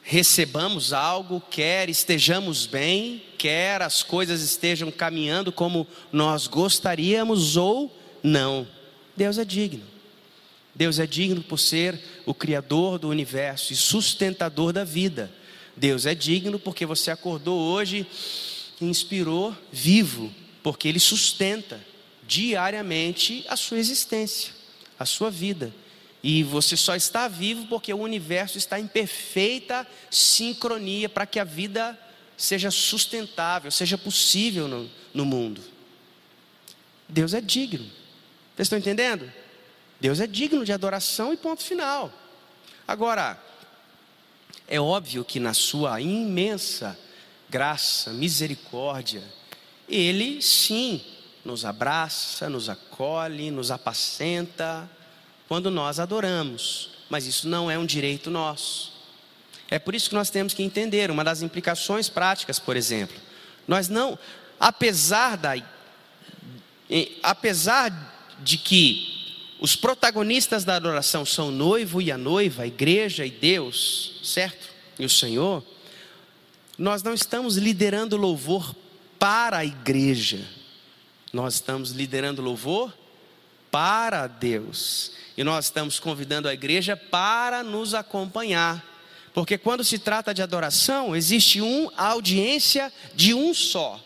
recebamos algo, quer estejamos bem, quer as coisas estejam caminhando como nós gostaríamos ou não. Deus é digno. Deus é digno por ser o Criador do universo e sustentador da vida. Deus é digno porque você acordou hoje e inspirou vivo, porque Ele sustenta diariamente a sua existência, a sua vida. E você só está vivo porque o universo está em perfeita sincronia para que a vida seja sustentável, seja possível no, no mundo. Deus é digno. Vocês estão entendendo? Deus é digno de adoração e ponto final. Agora, é óbvio que na sua imensa graça, misericórdia, Ele sim nos abraça, nos acolhe, nos apacenta, quando nós adoramos, mas isso não é um direito nosso. É por isso que nós temos que entender uma das implicações práticas, por exemplo. Nós não, apesar da apesar de que os protagonistas da adoração são o noivo e a noiva, a igreja e Deus, certo? E o Senhor, nós não estamos liderando louvor para a igreja. Nós estamos liderando louvor para Deus. E nós estamos convidando a igreja para nos acompanhar. Porque quando se trata de adoração, existe uma audiência de um só.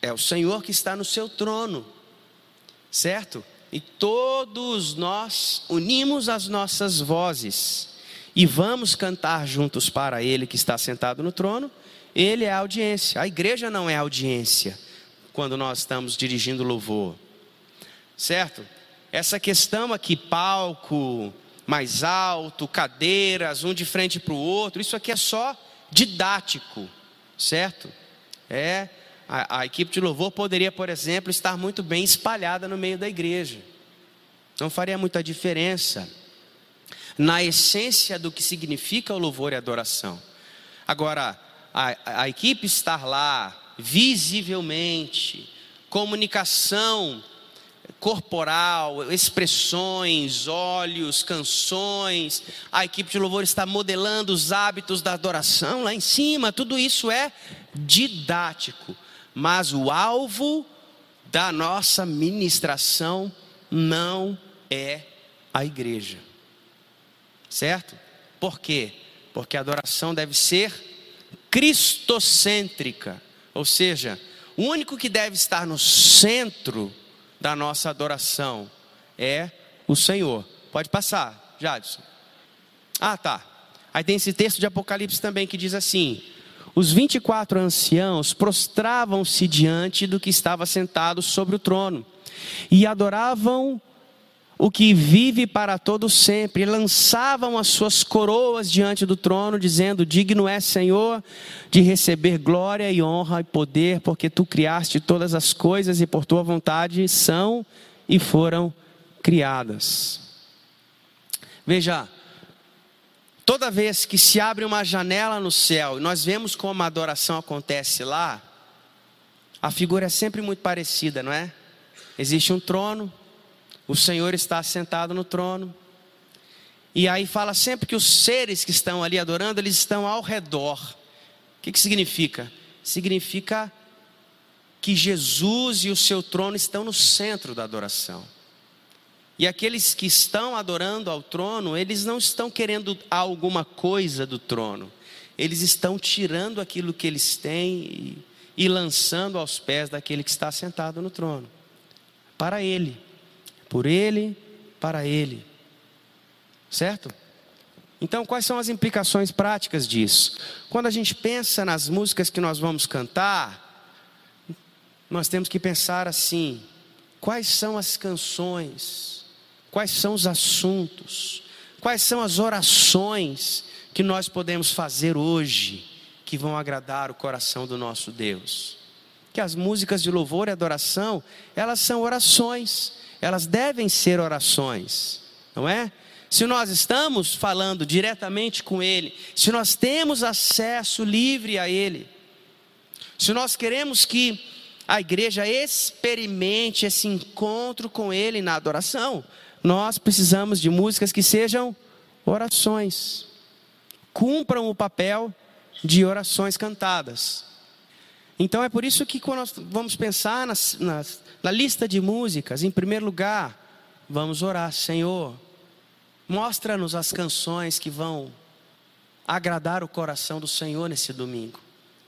É o Senhor que está no seu trono. Certo? E todos nós unimos as nossas vozes e vamos cantar juntos para Ele que está sentado no trono. Ele é a audiência. A igreja não é audiência quando nós estamos dirigindo louvor. Certo? essa questão aqui, palco mais alto, cadeiras, um de frente para o outro, isso aqui é só didático, certo? É, a, a, equipe de louvor poderia, por exemplo, estar muito bem espalhada no meio da igreja. Não faria muita diferença na essência do que significa o louvor e a adoração. Agora, a, a equipe estar lá visivelmente, comunicação corporal, expressões, olhos, canções. A equipe de louvor está modelando os hábitos da adoração lá em cima. Tudo isso é didático, mas o alvo da nossa ministração não é a igreja. Certo? Por quê? Porque a adoração deve ser cristocêntrica, ou seja, o único que deve estar no centro da nossa adoração é o Senhor. Pode passar, Jadson. Ah, tá. Aí tem esse texto de Apocalipse também que diz assim: Os 24 anciãos prostravam-se diante do que estava sentado sobre o trono e adoravam o que vive para todo sempre, e lançavam as suas coroas diante do trono, dizendo: Digno é, Senhor, de receber glória e honra e poder, porque tu criaste todas as coisas e por tua vontade são e foram criadas. Veja, toda vez que se abre uma janela no céu e nós vemos como a adoração acontece lá, a figura é sempre muito parecida, não é? Existe um trono, o Senhor está sentado no trono. E aí fala sempre que os seres que estão ali adorando, eles estão ao redor. O que, que significa? Significa que Jesus e o seu trono estão no centro da adoração. E aqueles que estão adorando ao trono, eles não estão querendo alguma coisa do trono, eles estão tirando aquilo que eles têm e, e lançando aos pés daquele que está sentado no trono. Para Ele, por Ele, para Ele. Certo? Então, quais são as implicações práticas disso? Quando a gente pensa nas músicas que nós vamos cantar, nós temos que pensar assim: quais são as canções, quais são os assuntos, quais são as orações que nós podemos fazer hoje que vão agradar o coração do nosso Deus. Que as músicas de louvor e adoração, elas são orações, elas devem ser orações, não é? Se nós estamos falando diretamente com Ele, se nós temos acesso livre a Ele, se nós queremos que a igreja experimente esse encontro com Ele na adoração, nós precisamos de músicas que sejam orações, cumpram o papel de orações cantadas. Então é por isso que quando nós vamos pensar nas, nas, na lista de músicas, em primeiro lugar, vamos orar, Senhor, mostra-nos as canções que vão agradar o coração do Senhor nesse domingo.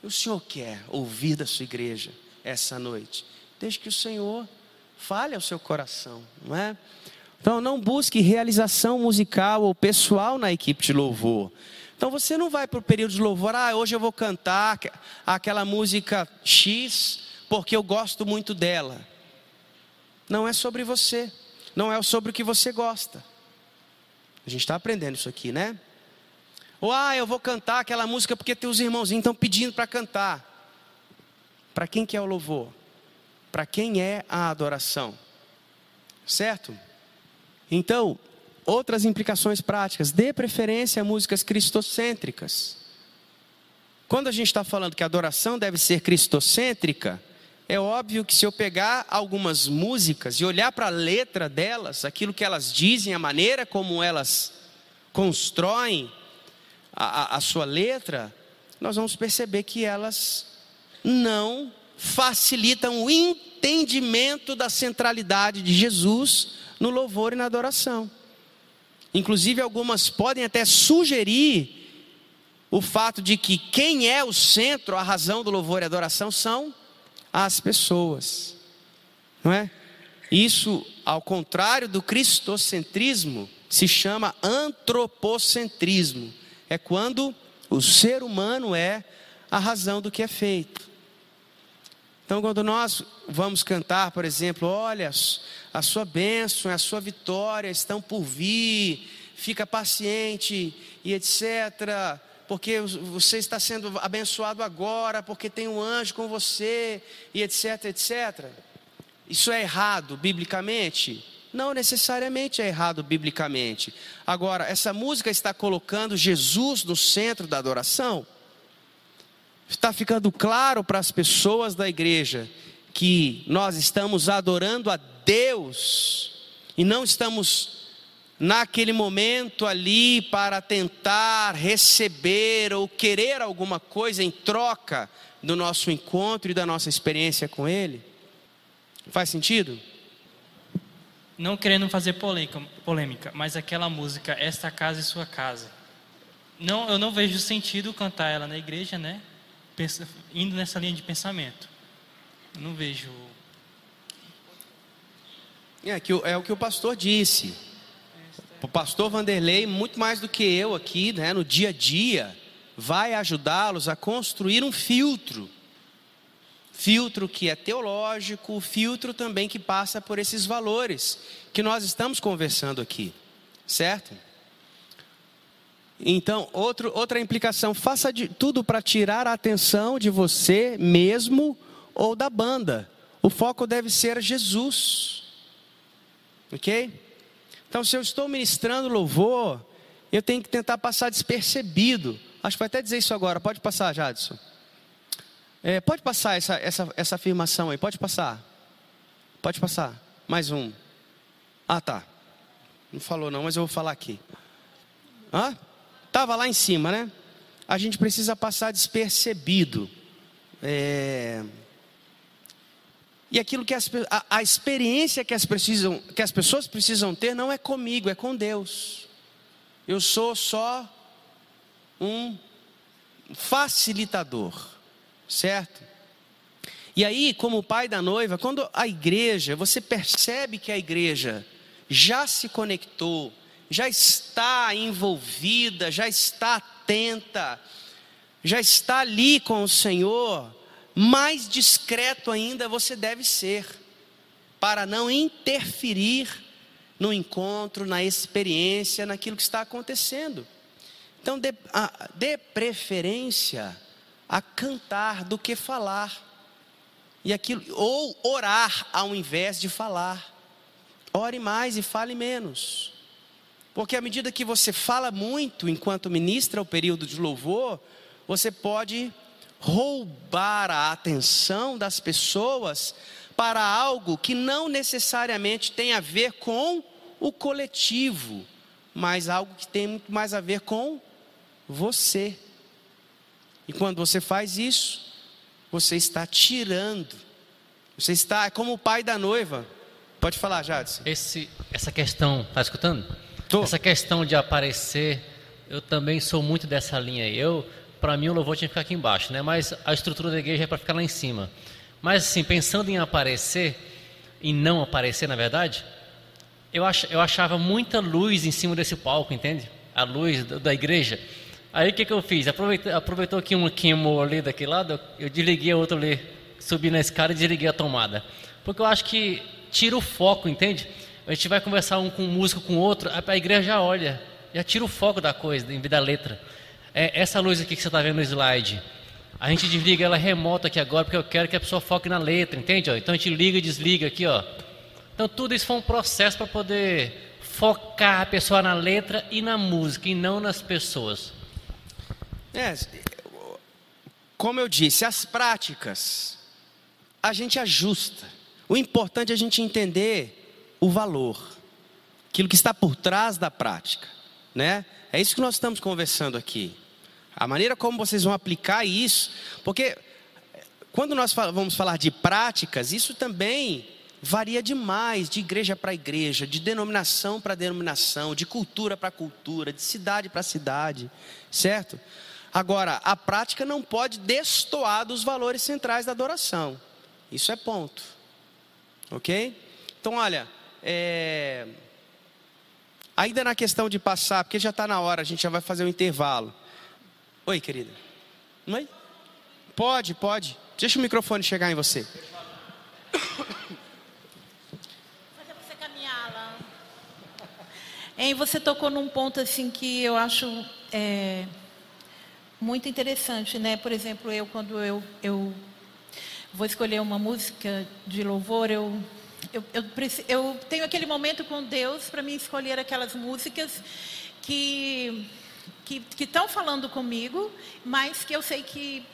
O Senhor quer ouvir da sua igreja essa noite. Desde que o Senhor fale ao seu coração, não é? Então não busque realização musical ou pessoal na equipe de louvor. Então você não vai para o período de louvor, ah, hoje eu vou cantar aquela música X, porque eu gosto muito dela. Não é sobre você, não é sobre o que você gosta. A gente está aprendendo isso aqui, né? Ou, ah, eu vou cantar aquela música porque teus irmãozinhos estão pedindo para cantar. Para quem que é o louvor? Para quem é a adoração? Certo? Então, Outras implicações práticas: dê preferência a músicas cristocêntricas. Quando a gente está falando que a adoração deve ser cristocêntrica, é óbvio que se eu pegar algumas músicas e olhar para a letra delas, aquilo que elas dizem, a maneira como elas constroem a, a, a sua letra, nós vamos perceber que elas não facilitam o entendimento da centralidade de Jesus no louvor e na adoração. Inclusive, algumas podem até sugerir o fato de que quem é o centro, a razão do louvor e adoração são as pessoas, não é? Isso, ao contrário do cristocentrismo, se chama antropocentrismo. É quando o ser humano é a razão do que é feito. Então, quando nós vamos cantar, por exemplo, olha, a sua bênção, a sua vitória estão por vir, fica paciente e etc. Porque você está sendo abençoado agora, porque tem um anjo com você e etc, etc. Isso é errado biblicamente? Não necessariamente é errado biblicamente. Agora, essa música está colocando Jesus no centro da adoração? Está ficando claro para as pessoas da igreja que nós estamos adorando a Deus e não estamos naquele momento ali para tentar receber ou querer alguma coisa em troca do nosso encontro e da nossa experiência com Ele? Faz sentido? Não querendo fazer polêmica, mas aquela música Esta Casa e Sua Casa. Não, eu não vejo sentido cantar ela na igreja, né? Indo nessa linha de pensamento. não vejo. É, que, é o que o pastor disse. O pastor Vanderlei, muito mais do que eu aqui, né, no dia a dia, vai ajudá-los a construir um filtro. Filtro que é teológico, filtro também que passa por esses valores que nós estamos conversando aqui, certo? Então, outro, outra implicação: faça de tudo para tirar a atenção de você mesmo ou da banda. O foco deve ser Jesus. Ok? Então, se eu estou ministrando louvor, eu tenho que tentar passar despercebido. Acho que vai até dizer isso agora. Pode passar, Jadson. É, pode passar essa, essa, essa afirmação aí. Pode passar. Pode passar. Mais um. Ah, tá. Não falou não, mas eu vou falar aqui. Hã? Estava lá em cima, né? A gente precisa passar despercebido. É... E aquilo que as, a, a, experiência que as, precisam, que as pessoas precisam ter não é comigo, é com Deus. Eu sou só um facilitador, certo? E aí, como pai da noiva, quando a igreja, você percebe que a igreja já se conectou, já está envolvida, já está atenta, já está ali com o Senhor, mais discreto ainda você deve ser, para não interferir no encontro, na experiência, naquilo que está acontecendo. Então, dê, a, dê preferência a cantar do que falar. E aquilo, ou orar ao invés de falar. Ore mais e fale menos. Porque à medida que você fala muito enquanto ministra o período de louvor, você pode roubar a atenção das pessoas para algo que não necessariamente tem a ver com o coletivo, mas algo que tem muito mais a ver com você. E quando você faz isso, você está tirando, você está é como o pai da noiva. Pode falar, Jadson. Esse, essa questão, está escutando? Essa questão de aparecer, eu também sou muito dessa linha aí. Eu, para mim, o louvor tinha que ficar aqui embaixo, né? Mas a estrutura da igreja é para ficar lá em cima. Mas assim, pensando em aparecer e não aparecer, na verdade, eu, ach, eu achava muita luz em cima desse palco, entende? A luz da, da igreja. Aí o que, que eu fiz? Aproveitou, aproveitou que uma queimou ali daquele lado, eu desliguei a outra ali, subi na escada e desliguei a tomada. Porque eu acho que tira o foco, entende? A gente vai conversar um com um músico com outro, a, igreja já olha, já tira o foco da coisa, em vez da letra. É, essa luz aqui que você está vendo no slide, a gente desliga ela remota aqui agora, porque eu quero que a pessoa foque na letra, entende? Então a gente liga e desliga aqui, ó. Então tudo isso foi um processo para poder focar a pessoa na letra e na música, e não nas pessoas. É, como eu disse, as práticas a gente ajusta. O importante é a gente entender o valor, aquilo que está por trás da prática, né? É isso que nós estamos conversando aqui. A maneira como vocês vão aplicar isso, porque quando nós vamos falar de práticas, isso também varia demais de igreja para igreja, de denominação para denominação, de cultura para cultura, de cidade para cidade, certo? Agora, a prática não pode destoar dos valores centrais da adoração. Isso é ponto. Ok? Então, olha, é... ainda na questão de passar, porque já está na hora, a gente já vai fazer o um intervalo. Oi, querida. Oi? Pode, pode. Deixa o microfone chegar em você. Fazer você caminhar. Hein, você tocou num ponto assim que eu acho é, muito interessante, né? Por exemplo, eu quando eu, eu vou escolher uma música de louvor, eu eu, eu, eu tenho aquele momento com Deus para me escolher aquelas músicas que que estão falando comigo, mas que eu sei que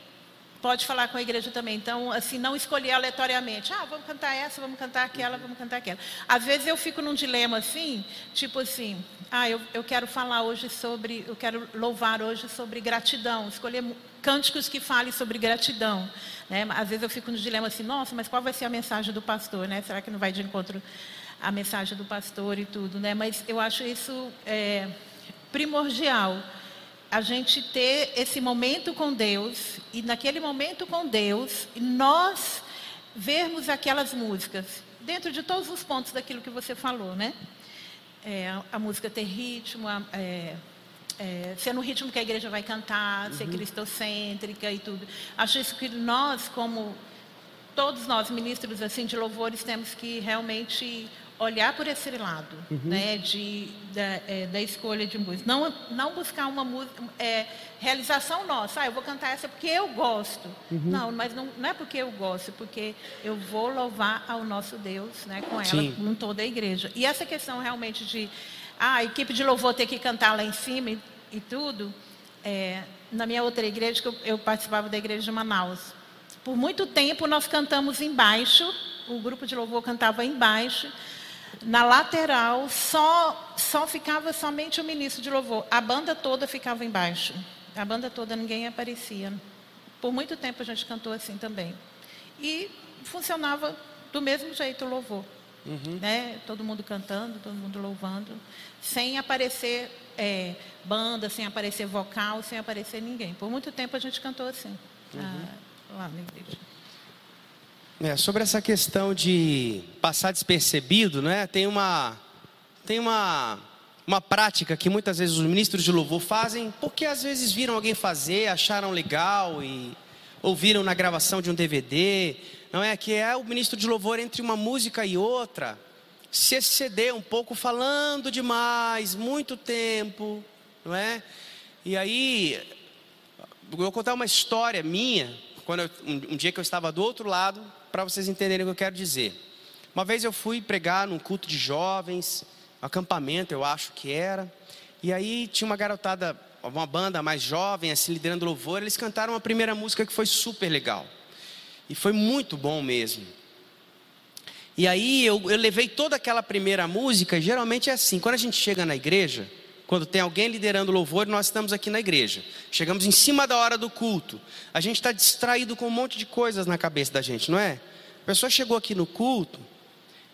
pode falar com a igreja também. Então, assim, não escolher aleatoriamente. Ah, vamos cantar essa, vamos cantar aquela, vamos cantar aquela. Às vezes eu fico num dilema assim, tipo assim, ah, eu, eu quero falar hoje sobre, eu quero louvar hoje sobre gratidão, escolher cânticos que falem sobre gratidão. Né? Às vezes eu fico no dilema assim, nossa, mas qual vai ser a mensagem do pastor, né? Será que não vai de encontro a mensagem do pastor e tudo, né? Mas eu acho isso é, primordial a gente ter esse momento com Deus e naquele momento com Deus nós vermos aquelas músicas dentro de todos os pontos daquilo que você falou, né? É, a, a, música ter ritmo, a, é, é, ser no ritmo que a igreja vai cantar, uhum. ser cristocêntrica e tudo. Acho isso que nós, como todos nós ministros assim de louvores, temos que realmente olhar por esse lado, uhum. né, de, da, é, da, escolha de música. Não, não buscar uma música, é, realização nossa. Ah, eu vou cantar essa porque eu gosto. Uhum. Não, mas não, não, é porque eu gosto, é porque eu vou louvar ao nosso Deus, né, com ela, Sim. com toda a igreja. E essa questão realmente de, ah, a equipe de louvor ter que cantar lá em cima e, e tudo, é, na minha outra igreja, que eu, eu participava da igreja de Manaus, por muito tempo nós cantamos embaixo, o grupo de louvor cantava embaixo, na lateral só, só ficava somente o ministro de louvor. A banda toda ficava embaixo. A banda toda ninguém aparecia. Por muito tempo a gente cantou assim também. E funcionava do mesmo jeito o louvor. Uhum. Né? Todo mundo cantando, todo mundo louvando, sem aparecer é, banda, sem aparecer vocal, sem aparecer ninguém. Por muito tempo a gente cantou assim, uhum. lá na igreja. É, sobre essa questão de passar despercebido, né? Tem uma tem uma uma prática que muitas vezes os ministros de louvor fazem, porque às vezes viram alguém fazer, acharam legal e ouviram na gravação de um DVD, não é que é o ministro de louvor entre uma música e outra, se exceder um pouco falando demais, muito tempo, não é? E aí, vou contar uma história minha, quando eu, um, um dia que eu estava do outro lado, para vocês entenderem o que eu quero dizer. Uma vez eu fui pregar num culto de jovens, acampamento, eu acho que era, e aí tinha uma garotada, uma banda mais jovem, assim, liderando louvor, eles cantaram uma primeira música que foi super legal. E foi muito bom mesmo. E aí eu, eu levei toda aquela primeira música, geralmente é assim, quando a gente chega na igreja, quando tem alguém liderando louvor, nós estamos aqui na igreja. Chegamos em cima da hora do culto. A gente está distraído com um monte de coisas na cabeça da gente, não é? A pessoa chegou aqui no culto,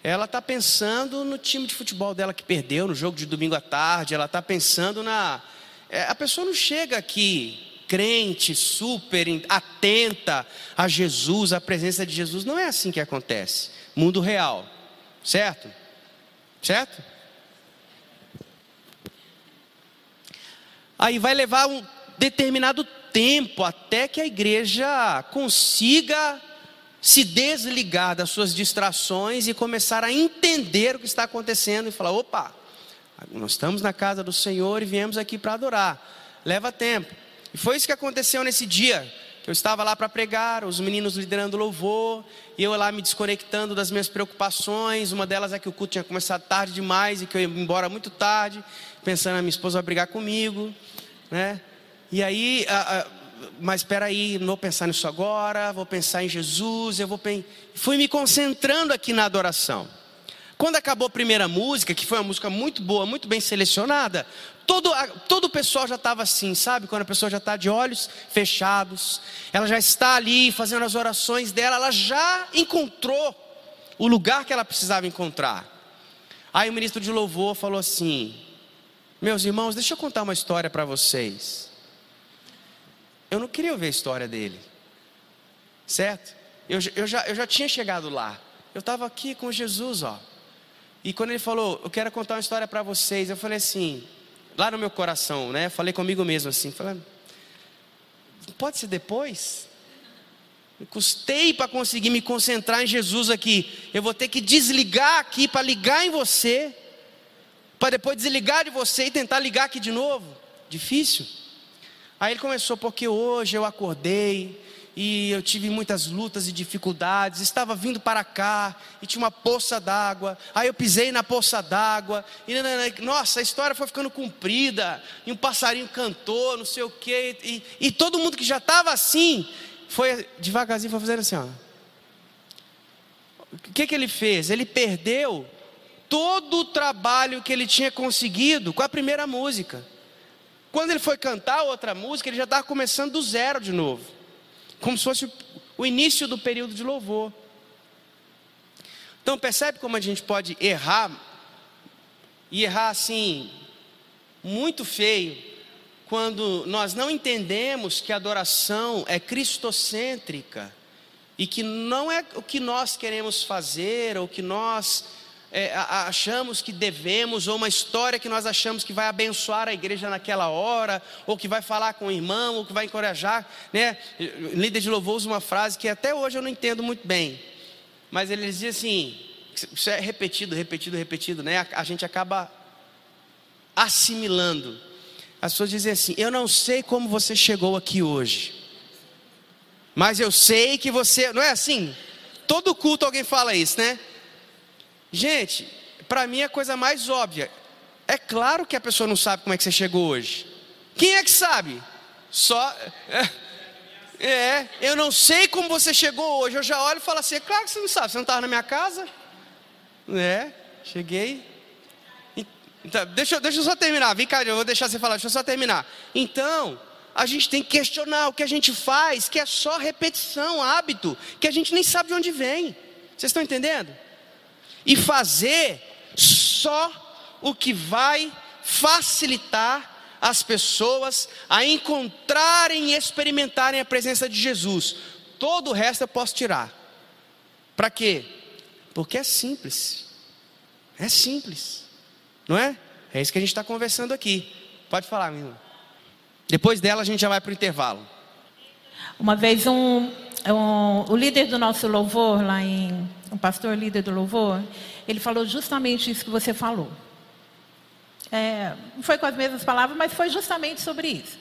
ela está pensando no time de futebol dela que perdeu, no jogo de domingo à tarde, ela está pensando na. É, a pessoa não chega aqui crente, super atenta a Jesus, a presença de Jesus. Não é assim que acontece mundo real. Certo? Certo? Aí vai levar um determinado tempo até que a igreja consiga se desligar das suas distrações e começar a entender o que está acontecendo e falar: opa, nós estamos na casa do Senhor e viemos aqui para adorar. Leva tempo. E foi isso que aconteceu nesse dia. Eu estava lá para pregar, os meninos liderando louvor, e eu lá me desconectando das minhas preocupações. Uma delas é que o culto tinha começado tarde demais e que eu ia embora muito tarde, pensando, a ah, minha esposa vai brigar comigo, né? E aí, a, a, mas espera aí, não vou pensar nisso agora, vou pensar em Jesus, eu vou fui me concentrando aqui na adoração. Quando acabou a primeira música, que foi uma música muito boa, muito bem selecionada, todo, todo o pessoal já estava assim, sabe? Quando a pessoa já está de olhos fechados, ela já está ali fazendo as orações dela, ela já encontrou o lugar que ela precisava encontrar. Aí o ministro de louvor falou assim: Meus irmãos, deixa eu contar uma história para vocês. Eu não queria ouvir a história dele, certo? Eu, eu, já, eu já tinha chegado lá. Eu estava aqui com Jesus, ó. E quando ele falou, eu quero contar uma história para vocês, eu falei assim, lá no meu coração, né? Falei comigo mesmo assim, falei, pode ser depois? Eu custei para conseguir me concentrar em Jesus aqui. Eu vou ter que desligar aqui para ligar em você, para depois desligar de você e tentar ligar aqui de novo. Difícil. Aí ele começou, porque hoje eu acordei, e eu tive muitas lutas e dificuldades. Estava vindo para cá e tinha uma poça d'água. Aí eu pisei na poça d'água. E nossa, a história foi ficando comprida. E um passarinho cantou, não sei o quê. E, e todo mundo que já estava assim foi devagarzinho foi fazendo assim, ó. O que, que ele fez? Ele perdeu todo o trabalho que ele tinha conseguido com a primeira música. Quando ele foi cantar outra música, ele já estava começando do zero de novo como se fosse o início do período de louvor. Então percebe como a gente pode errar e errar assim muito feio quando nós não entendemos que a adoração é cristocêntrica e que não é o que nós queremos fazer ou que nós é, achamos que devemos, ou uma história que nós achamos que vai abençoar a igreja naquela hora, ou que vai falar com o irmão, ou que vai encorajar. Né? Líder de louvor usa uma frase que até hoje eu não entendo muito bem, mas ele dizia assim: isso é repetido, repetido, repetido, né? a, a gente acaba assimilando. As pessoas dizem assim: Eu não sei como você chegou aqui hoje, mas eu sei que você. Não é assim? Todo culto alguém fala isso, né? Gente, para mim é a coisa mais óbvia. É claro que a pessoa não sabe como é que você chegou hoje. Quem é que sabe? Só. É, eu não sei como você chegou hoje. Eu já olho e falo assim: é claro que você não sabe. Você não estava na minha casa? É, cheguei. Então, deixa, deixa eu só terminar. Vem cá, eu vou deixar você falar. Deixa eu só terminar. Então, a gente tem que questionar o que a gente faz, que é só repetição, hábito, que a gente nem sabe de onde vem. Vocês estão entendendo? E fazer só o que vai facilitar as pessoas a encontrarem e experimentarem a presença de Jesus. Todo o resto eu posso tirar. Para quê? Porque é simples. É simples. Não é? É isso que a gente está conversando aqui. Pode falar, irmã. Depois dela a gente já vai para o intervalo. Uma vez um, um, o líder do nosso louvor, lá em. O pastor líder do louvor, ele falou justamente isso que você falou. É, não foi com as mesmas palavras, mas foi justamente sobre isso.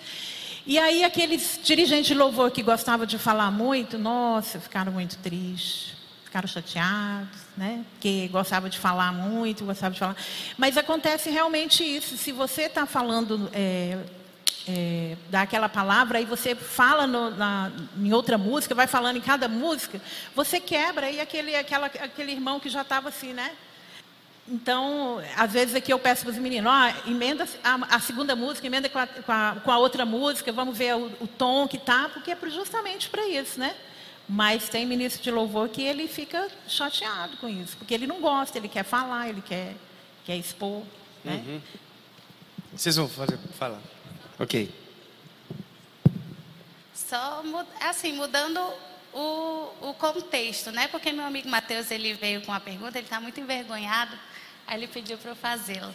E aí aqueles dirigentes de louvor que gostavam de falar muito, nossa, ficaram muito tristes, ficaram chateados, né? Porque gostavam de falar muito, gostavam de falar. Mas acontece realmente isso. Se você está falando é, é, daquela palavra e você fala no, na, em outra música, vai falando em cada música, você quebra e aquele, aquela, aquele irmão que já estava assim, né? Então, às vezes aqui eu peço para os meninos, ó, emenda a, a, segunda música, emenda com a, com a, com a outra música, vamos ver o, o, tom que tá, porque é justamente para isso, né? Mas tem ministro de louvor que ele fica chateado com isso, porque ele não gosta, ele quer falar, ele quer, quer expor, né? Uhum. Vocês vão fazer, falar. Ok. Só, assim, mudando o, o contexto, né? Porque meu amigo Mateus, ele veio com a pergunta, ele está muito envergonhado, aí ele pediu para eu fazê-la.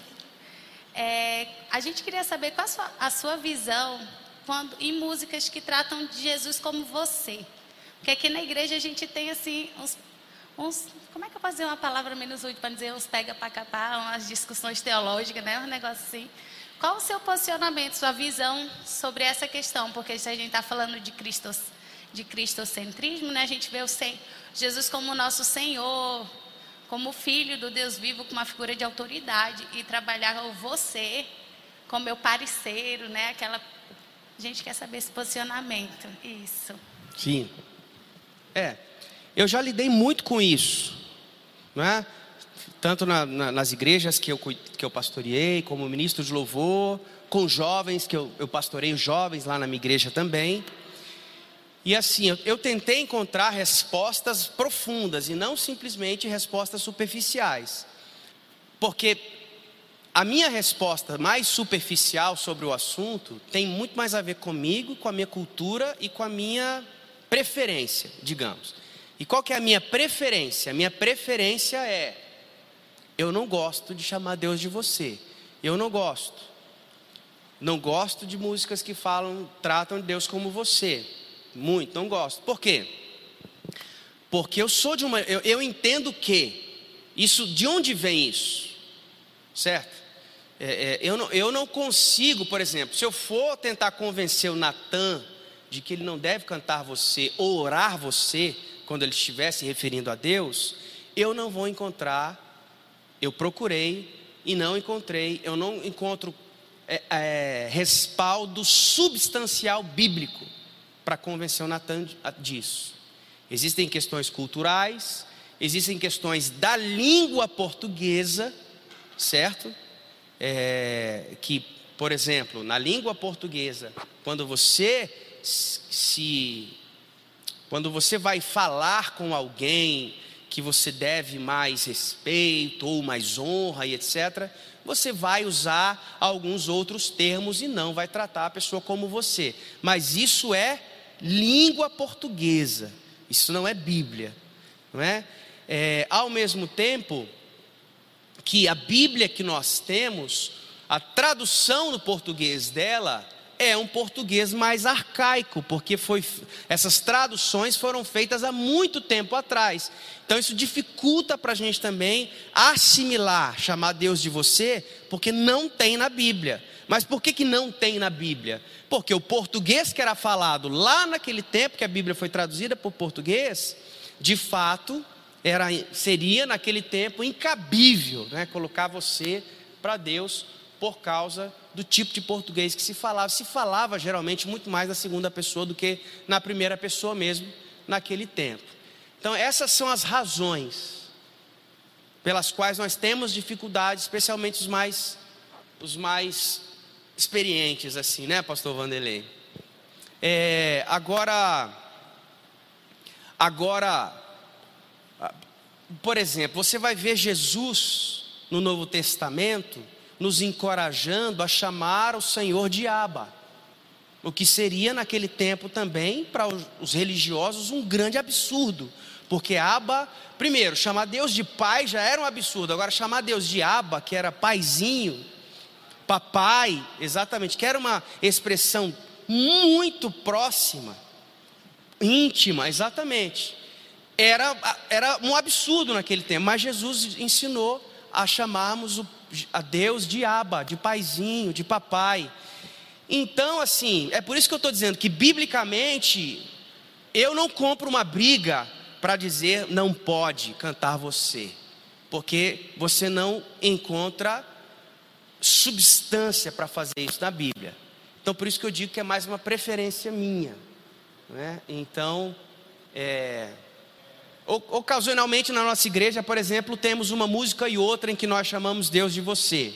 É, a gente queria saber qual a sua, a sua visão quando, em músicas que tratam de Jesus como você. Porque aqui na igreja a gente tem, assim, uns, uns como é que eu posso dizer uma palavra menos útil para dizer uns pega para capar, umas discussões teológicas, né? Um negócio assim. Qual o seu posicionamento, sua visão sobre essa questão? Porque se a gente está falando de Cristo, de cristocentrismo, né? A gente vê o Jesus como nosso Senhor, como filho do Deus vivo, com uma figura de autoridade e trabalhar o você como meu parceiro, né? Aquela a gente quer saber esse posicionamento. Isso. Sim. É. Eu já lidei muito com isso, não é? Tanto na, na, nas igrejas que eu, que eu pastoreei, como ministro de louvor, com jovens, que eu, eu pastoreio jovens lá na minha igreja também. E assim, eu, eu tentei encontrar respostas profundas e não simplesmente respostas superficiais. Porque a minha resposta mais superficial sobre o assunto tem muito mais a ver comigo, com a minha cultura e com a minha preferência, digamos. E qual que é a minha preferência? A minha preferência é eu não gosto de chamar Deus de você. Eu não gosto. Não gosto de músicas que falam, tratam Deus como você. Muito, não gosto. Por quê? Porque eu sou de uma. Eu, eu entendo que. Isso, de onde vem isso? Certo? É, é, eu, não, eu não consigo, por exemplo, se eu for tentar convencer o Natan de que ele não deve cantar você ou orar você, quando ele estiver se referindo a Deus, eu não vou encontrar eu procurei e não encontrei, eu não encontro é, é, respaldo substancial bíblico para convencer o Natan disso. Existem questões culturais, existem questões da língua portuguesa, certo? É, que, por exemplo, na língua portuguesa, quando você se quando você vai falar com alguém que você deve mais respeito ou mais honra e etc., você vai usar alguns outros termos e não vai tratar a pessoa como você. Mas isso é língua portuguesa, isso não é Bíblia, não é? é ao mesmo tempo que a Bíblia que nós temos, a tradução no português dela é um português mais arcaico, porque foi, essas traduções foram feitas há muito tempo atrás. Então isso dificulta para a gente também assimilar, chamar Deus de você, porque não tem na Bíblia. Mas por que, que não tem na Bíblia? Porque o português que era falado lá naquele tempo que a Bíblia foi traduzida por português, de fato, era, seria naquele tempo incabível né, colocar você para Deus por causa do tipo de português que se falava. Se falava geralmente muito mais na segunda pessoa do que na primeira pessoa mesmo naquele tempo. Então, essas são as razões pelas quais nós temos dificuldades, especialmente os mais os mais experientes assim, né, pastor Vanderlei? É, agora agora por exemplo, você vai ver Jesus no Novo Testamento nos encorajando a chamar o Senhor de Abba. O que seria naquele tempo também para os religiosos um grande absurdo, Porque Aba, primeiro, chamar Deus de pai já era um absurdo. Agora, chamar Deus de Aba, que era paizinho, papai, exatamente, que era uma expressão muito próxima, íntima, exatamente. Era, era um absurdo naquele tempo, mas Jesus ensinou a chamarmos o, a Deus de Aba, de paizinho, de papai. Então, assim, é por isso que eu estou dizendo que, biblicamente, eu não compro uma briga para dizer não pode cantar você, porque você não encontra substância para fazer isso na Bíblia. Então, por isso que eu digo que é mais uma preferência minha. Né? Então, é, ocasionalmente na nossa igreja, por exemplo, temos uma música e outra em que nós chamamos Deus de você.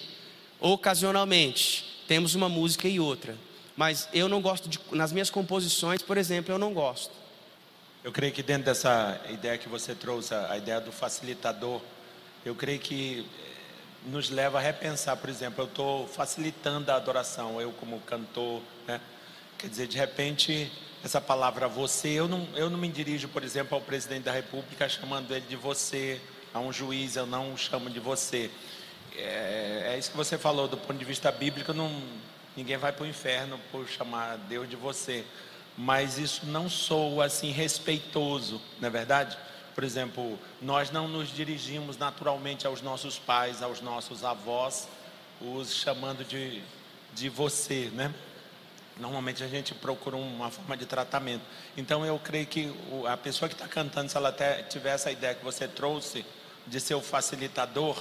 Ocasionalmente, temos uma música e outra. Mas eu não gosto de, nas minhas composições, por exemplo, eu não gosto. Eu creio que dentro dessa ideia que você trouxe, a ideia do facilitador, eu creio que nos leva a repensar, por exemplo, eu estou facilitando a adoração, eu como cantor, né? Quer dizer, de repente, essa palavra você, eu não, eu não me dirijo, por exemplo, ao presidente da República chamando ele de você, a um juiz, eu não chamo de você. É, é isso que você falou, do ponto de vista bíblico, não, ninguém vai para o inferno por chamar Deus de você. Mas isso não soa assim respeitoso, não é verdade? Por exemplo, nós não nos dirigimos naturalmente aos nossos pais, aos nossos avós, os chamando de, de você, né? Normalmente a gente procura uma forma de tratamento. Então eu creio que a pessoa que está cantando, se ela até tiver essa ideia que você trouxe de ser o facilitador,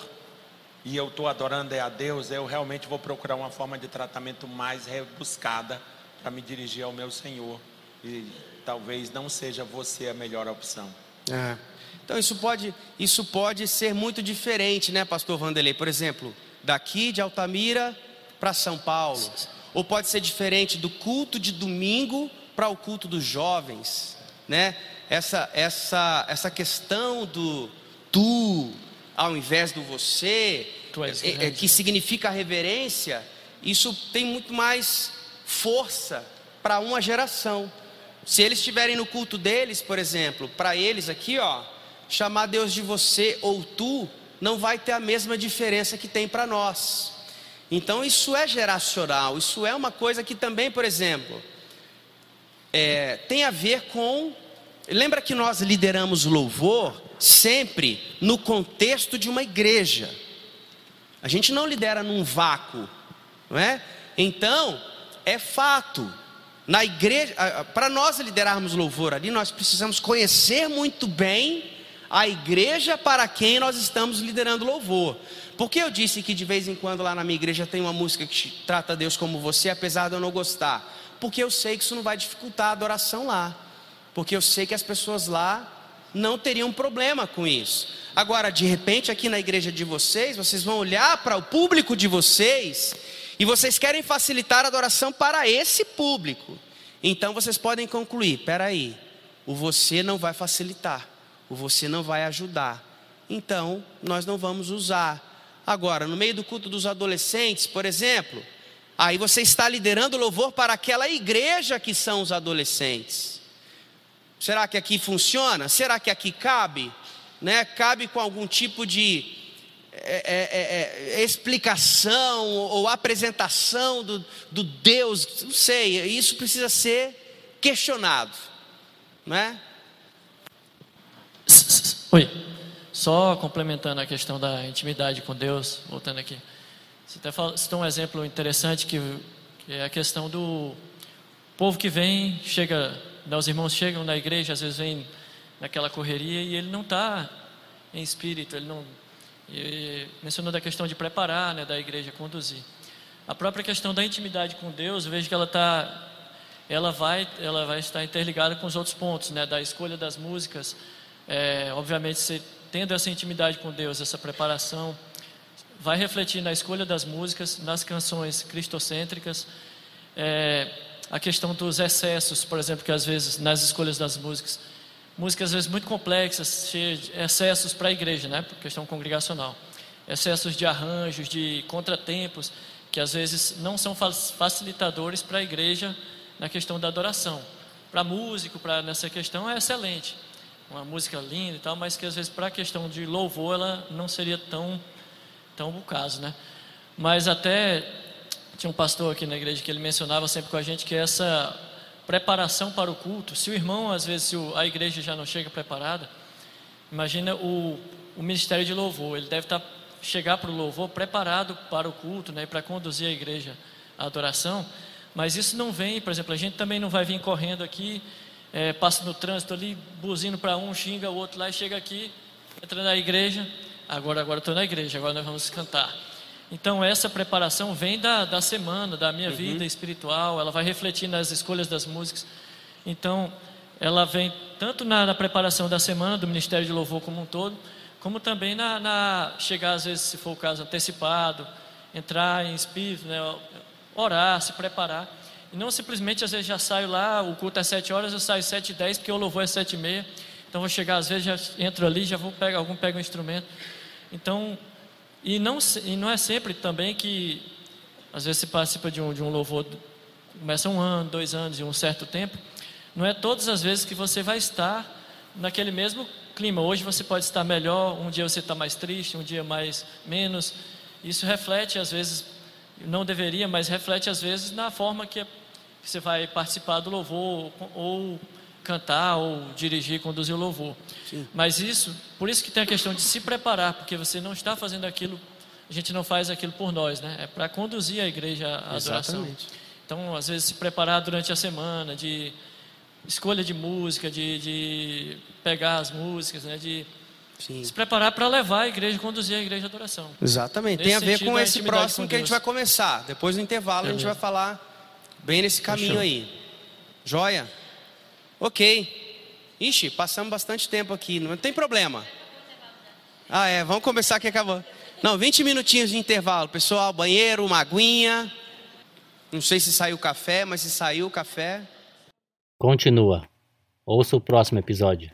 e eu estou adorando é a Deus, eu realmente vou procurar uma forma de tratamento mais rebuscada para me dirigir ao meu Senhor. E talvez não seja você a melhor opção. É. Então isso pode, isso pode ser muito diferente, né, pastor Vanderlei? Por exemplo, daqui de Altamira para São Paulo. Ou pode ser diferente do culto de domingo para o culto dos jovens, né? Essa, essa, essa questão do tu ao invés do você, é, é, que significa reverência, isso tem muito mais força para uma geração. Se eles estiverem no culto deles, por exemplo, para eles aqui, ó, chamar Deus de você ou tu, não vai ter a mesma diferença que tem para nós. Então isso é geracional, isso é uma coisa que também, por exemplo, é, tem a ver com. Lembra que nós lideramos louvor sempre no contexto de uma igreja. A gente não lidera num vácuo, não é? Então, é fato. Na igreja, para nós liderarmos louvor ali, nós precisamos conhecer muito bem a igreja para quem nós estamos liderando louvor. Porque eu disse que de vez em quando lá na minha igreja tem uma música que trata Deus como você, apesar de eu não gostar? Porque eu sei que isso não vai dificultar a adoração lá. Porque eu sei que as pessoas lá não teriam problema com isso. Agora, de repente, aqui na igreja de vocês, vocês vão olhar para o público de vocês e vocês querem facilitar a adoração para esse público. Então vocês podem concluir: peraí, o você não vai facilitar, o você não vai ajudar. Então nós não vamos usar. Agora, no meio do culto dos adolescentes, por exemplo, aí você está liderando louvor para aquela igreja que são os adolescentes. Será que aqui funciona? Será que aqui cabe? Né? Cabe com algum tipo de é, é, é, é, explicação ou apresentação do, do Deus, não sei, isso precisa ser questionado, não é? Oi, só complementando a questão da intimidade com Deus, voltando aqui. Você até citou um exemplo interessante que, que é a questão do povo que vem, chega, né, os irmãos chegam na igreja, às vezes vem naquela correria e ele não está em espírito, ele não e mencionou da questão de preparar, né, da igreja conduzir. A própria questão da intimidade com Deus, eu vejo que ela tá, ela vai, ela vai estar interligada com os outros pontos, né, da escolha das músicas. É, obviamente, você tendo essa intimidade com Deus, essa preparação, vai refletir na escolha das músicas, nas canções cristocêntricas. É, a questão dos excessos, por exemplo, que às vezes nas escolhas das músicas músicas às vezes muito complexas, cheias de excessos para a igreja, né? Por questão congregacional. Excessos de arranjos, de contratempos, que às vezes não são facilitadores para a igreja na questão da adoração. Para músico, para nessa questão é excelente, uma música linda e tal, mas que às vezes para a questão de louvor ela não seria tão, tão o caso, né? Mas até tinha um pastor aqui na igreja que ele mencionava sempre com a gente que essa preparação para o culto, se o irmão, às vezes, se a igreja já não chega preparada, imagina o, o ministério de louvor, ele deve estar, tá, chegar para o louvor preparado para o culto, né, para conduzir a igreja à adoração, mas isso não vem, por exemplo, a gente também não vai vir correndo aqui é, passa no trânsito ali, buzino para um, xinga o outro lá e chega aqui, entra na igreja. Agora, agora estou na igreja, agora nós vamos cantar. Então, essa preparação vem da, da semana, da minha uhum. vida espiritual, ela vai refletir nas escolhas das músicas. Então, ela vem tanto na, na preparação da semana, do Ministério de Louvor como um todo, como também na, na, chegar, às vezes, se for o caso, antecipado, entrar em espírito, né, orar, se preparar. E não simplesmente, às vezes, já saio lá, o culto é sete horas, eu saio sete e dez, porque o louvor é sete e meia. Então, vou chegar, às vezes, já entro ali, já vou pegar, algum pega um instrumento. Então, e não, e não é sempre também que, às vezes, se participa de um, de um louvor, começa um ano, dois anos e um certo tempo, não é todas as vezes que você vai estar naquele mesmo clima. Hoje você pode estar melhor, um dia você está mais triste, um dia mais menos. Isso reflete, às vezes, não deveria, mas reflete, às vezes, na forma que que você vai participar do louvor ou cantar ou dirigir, conduzir o louvor. Sim. Mas isso, por isso que tem a questão de se preparar, porque você não está fazendo aquilo, a gente não faz aquilo por nós, né? É para conduzir a igreja à adoração. Exatamente. Então, às vezes se preparar durante a semana, de escolha de música, de, de pegar as músicas, né? De Sim. se preparar para levar a igreja, conduzir a igreja à adoração. Exatamente. Nesse tem a ver com esse próximo com que a gente vai começar. Depois do intervalo a gente vai falar Bem nesse caminho aí. Joia? Ok. Ixi, passamos bastante tempo aqui, não tem problema. Ah, é, vamos começar que acabou. Não, 20 minutinhos de intervalo. Pessoal, banheiro, uma aguinha. Não sei se saiu o café, mas se saiu o café. Continua. Ouça o próximo episódio.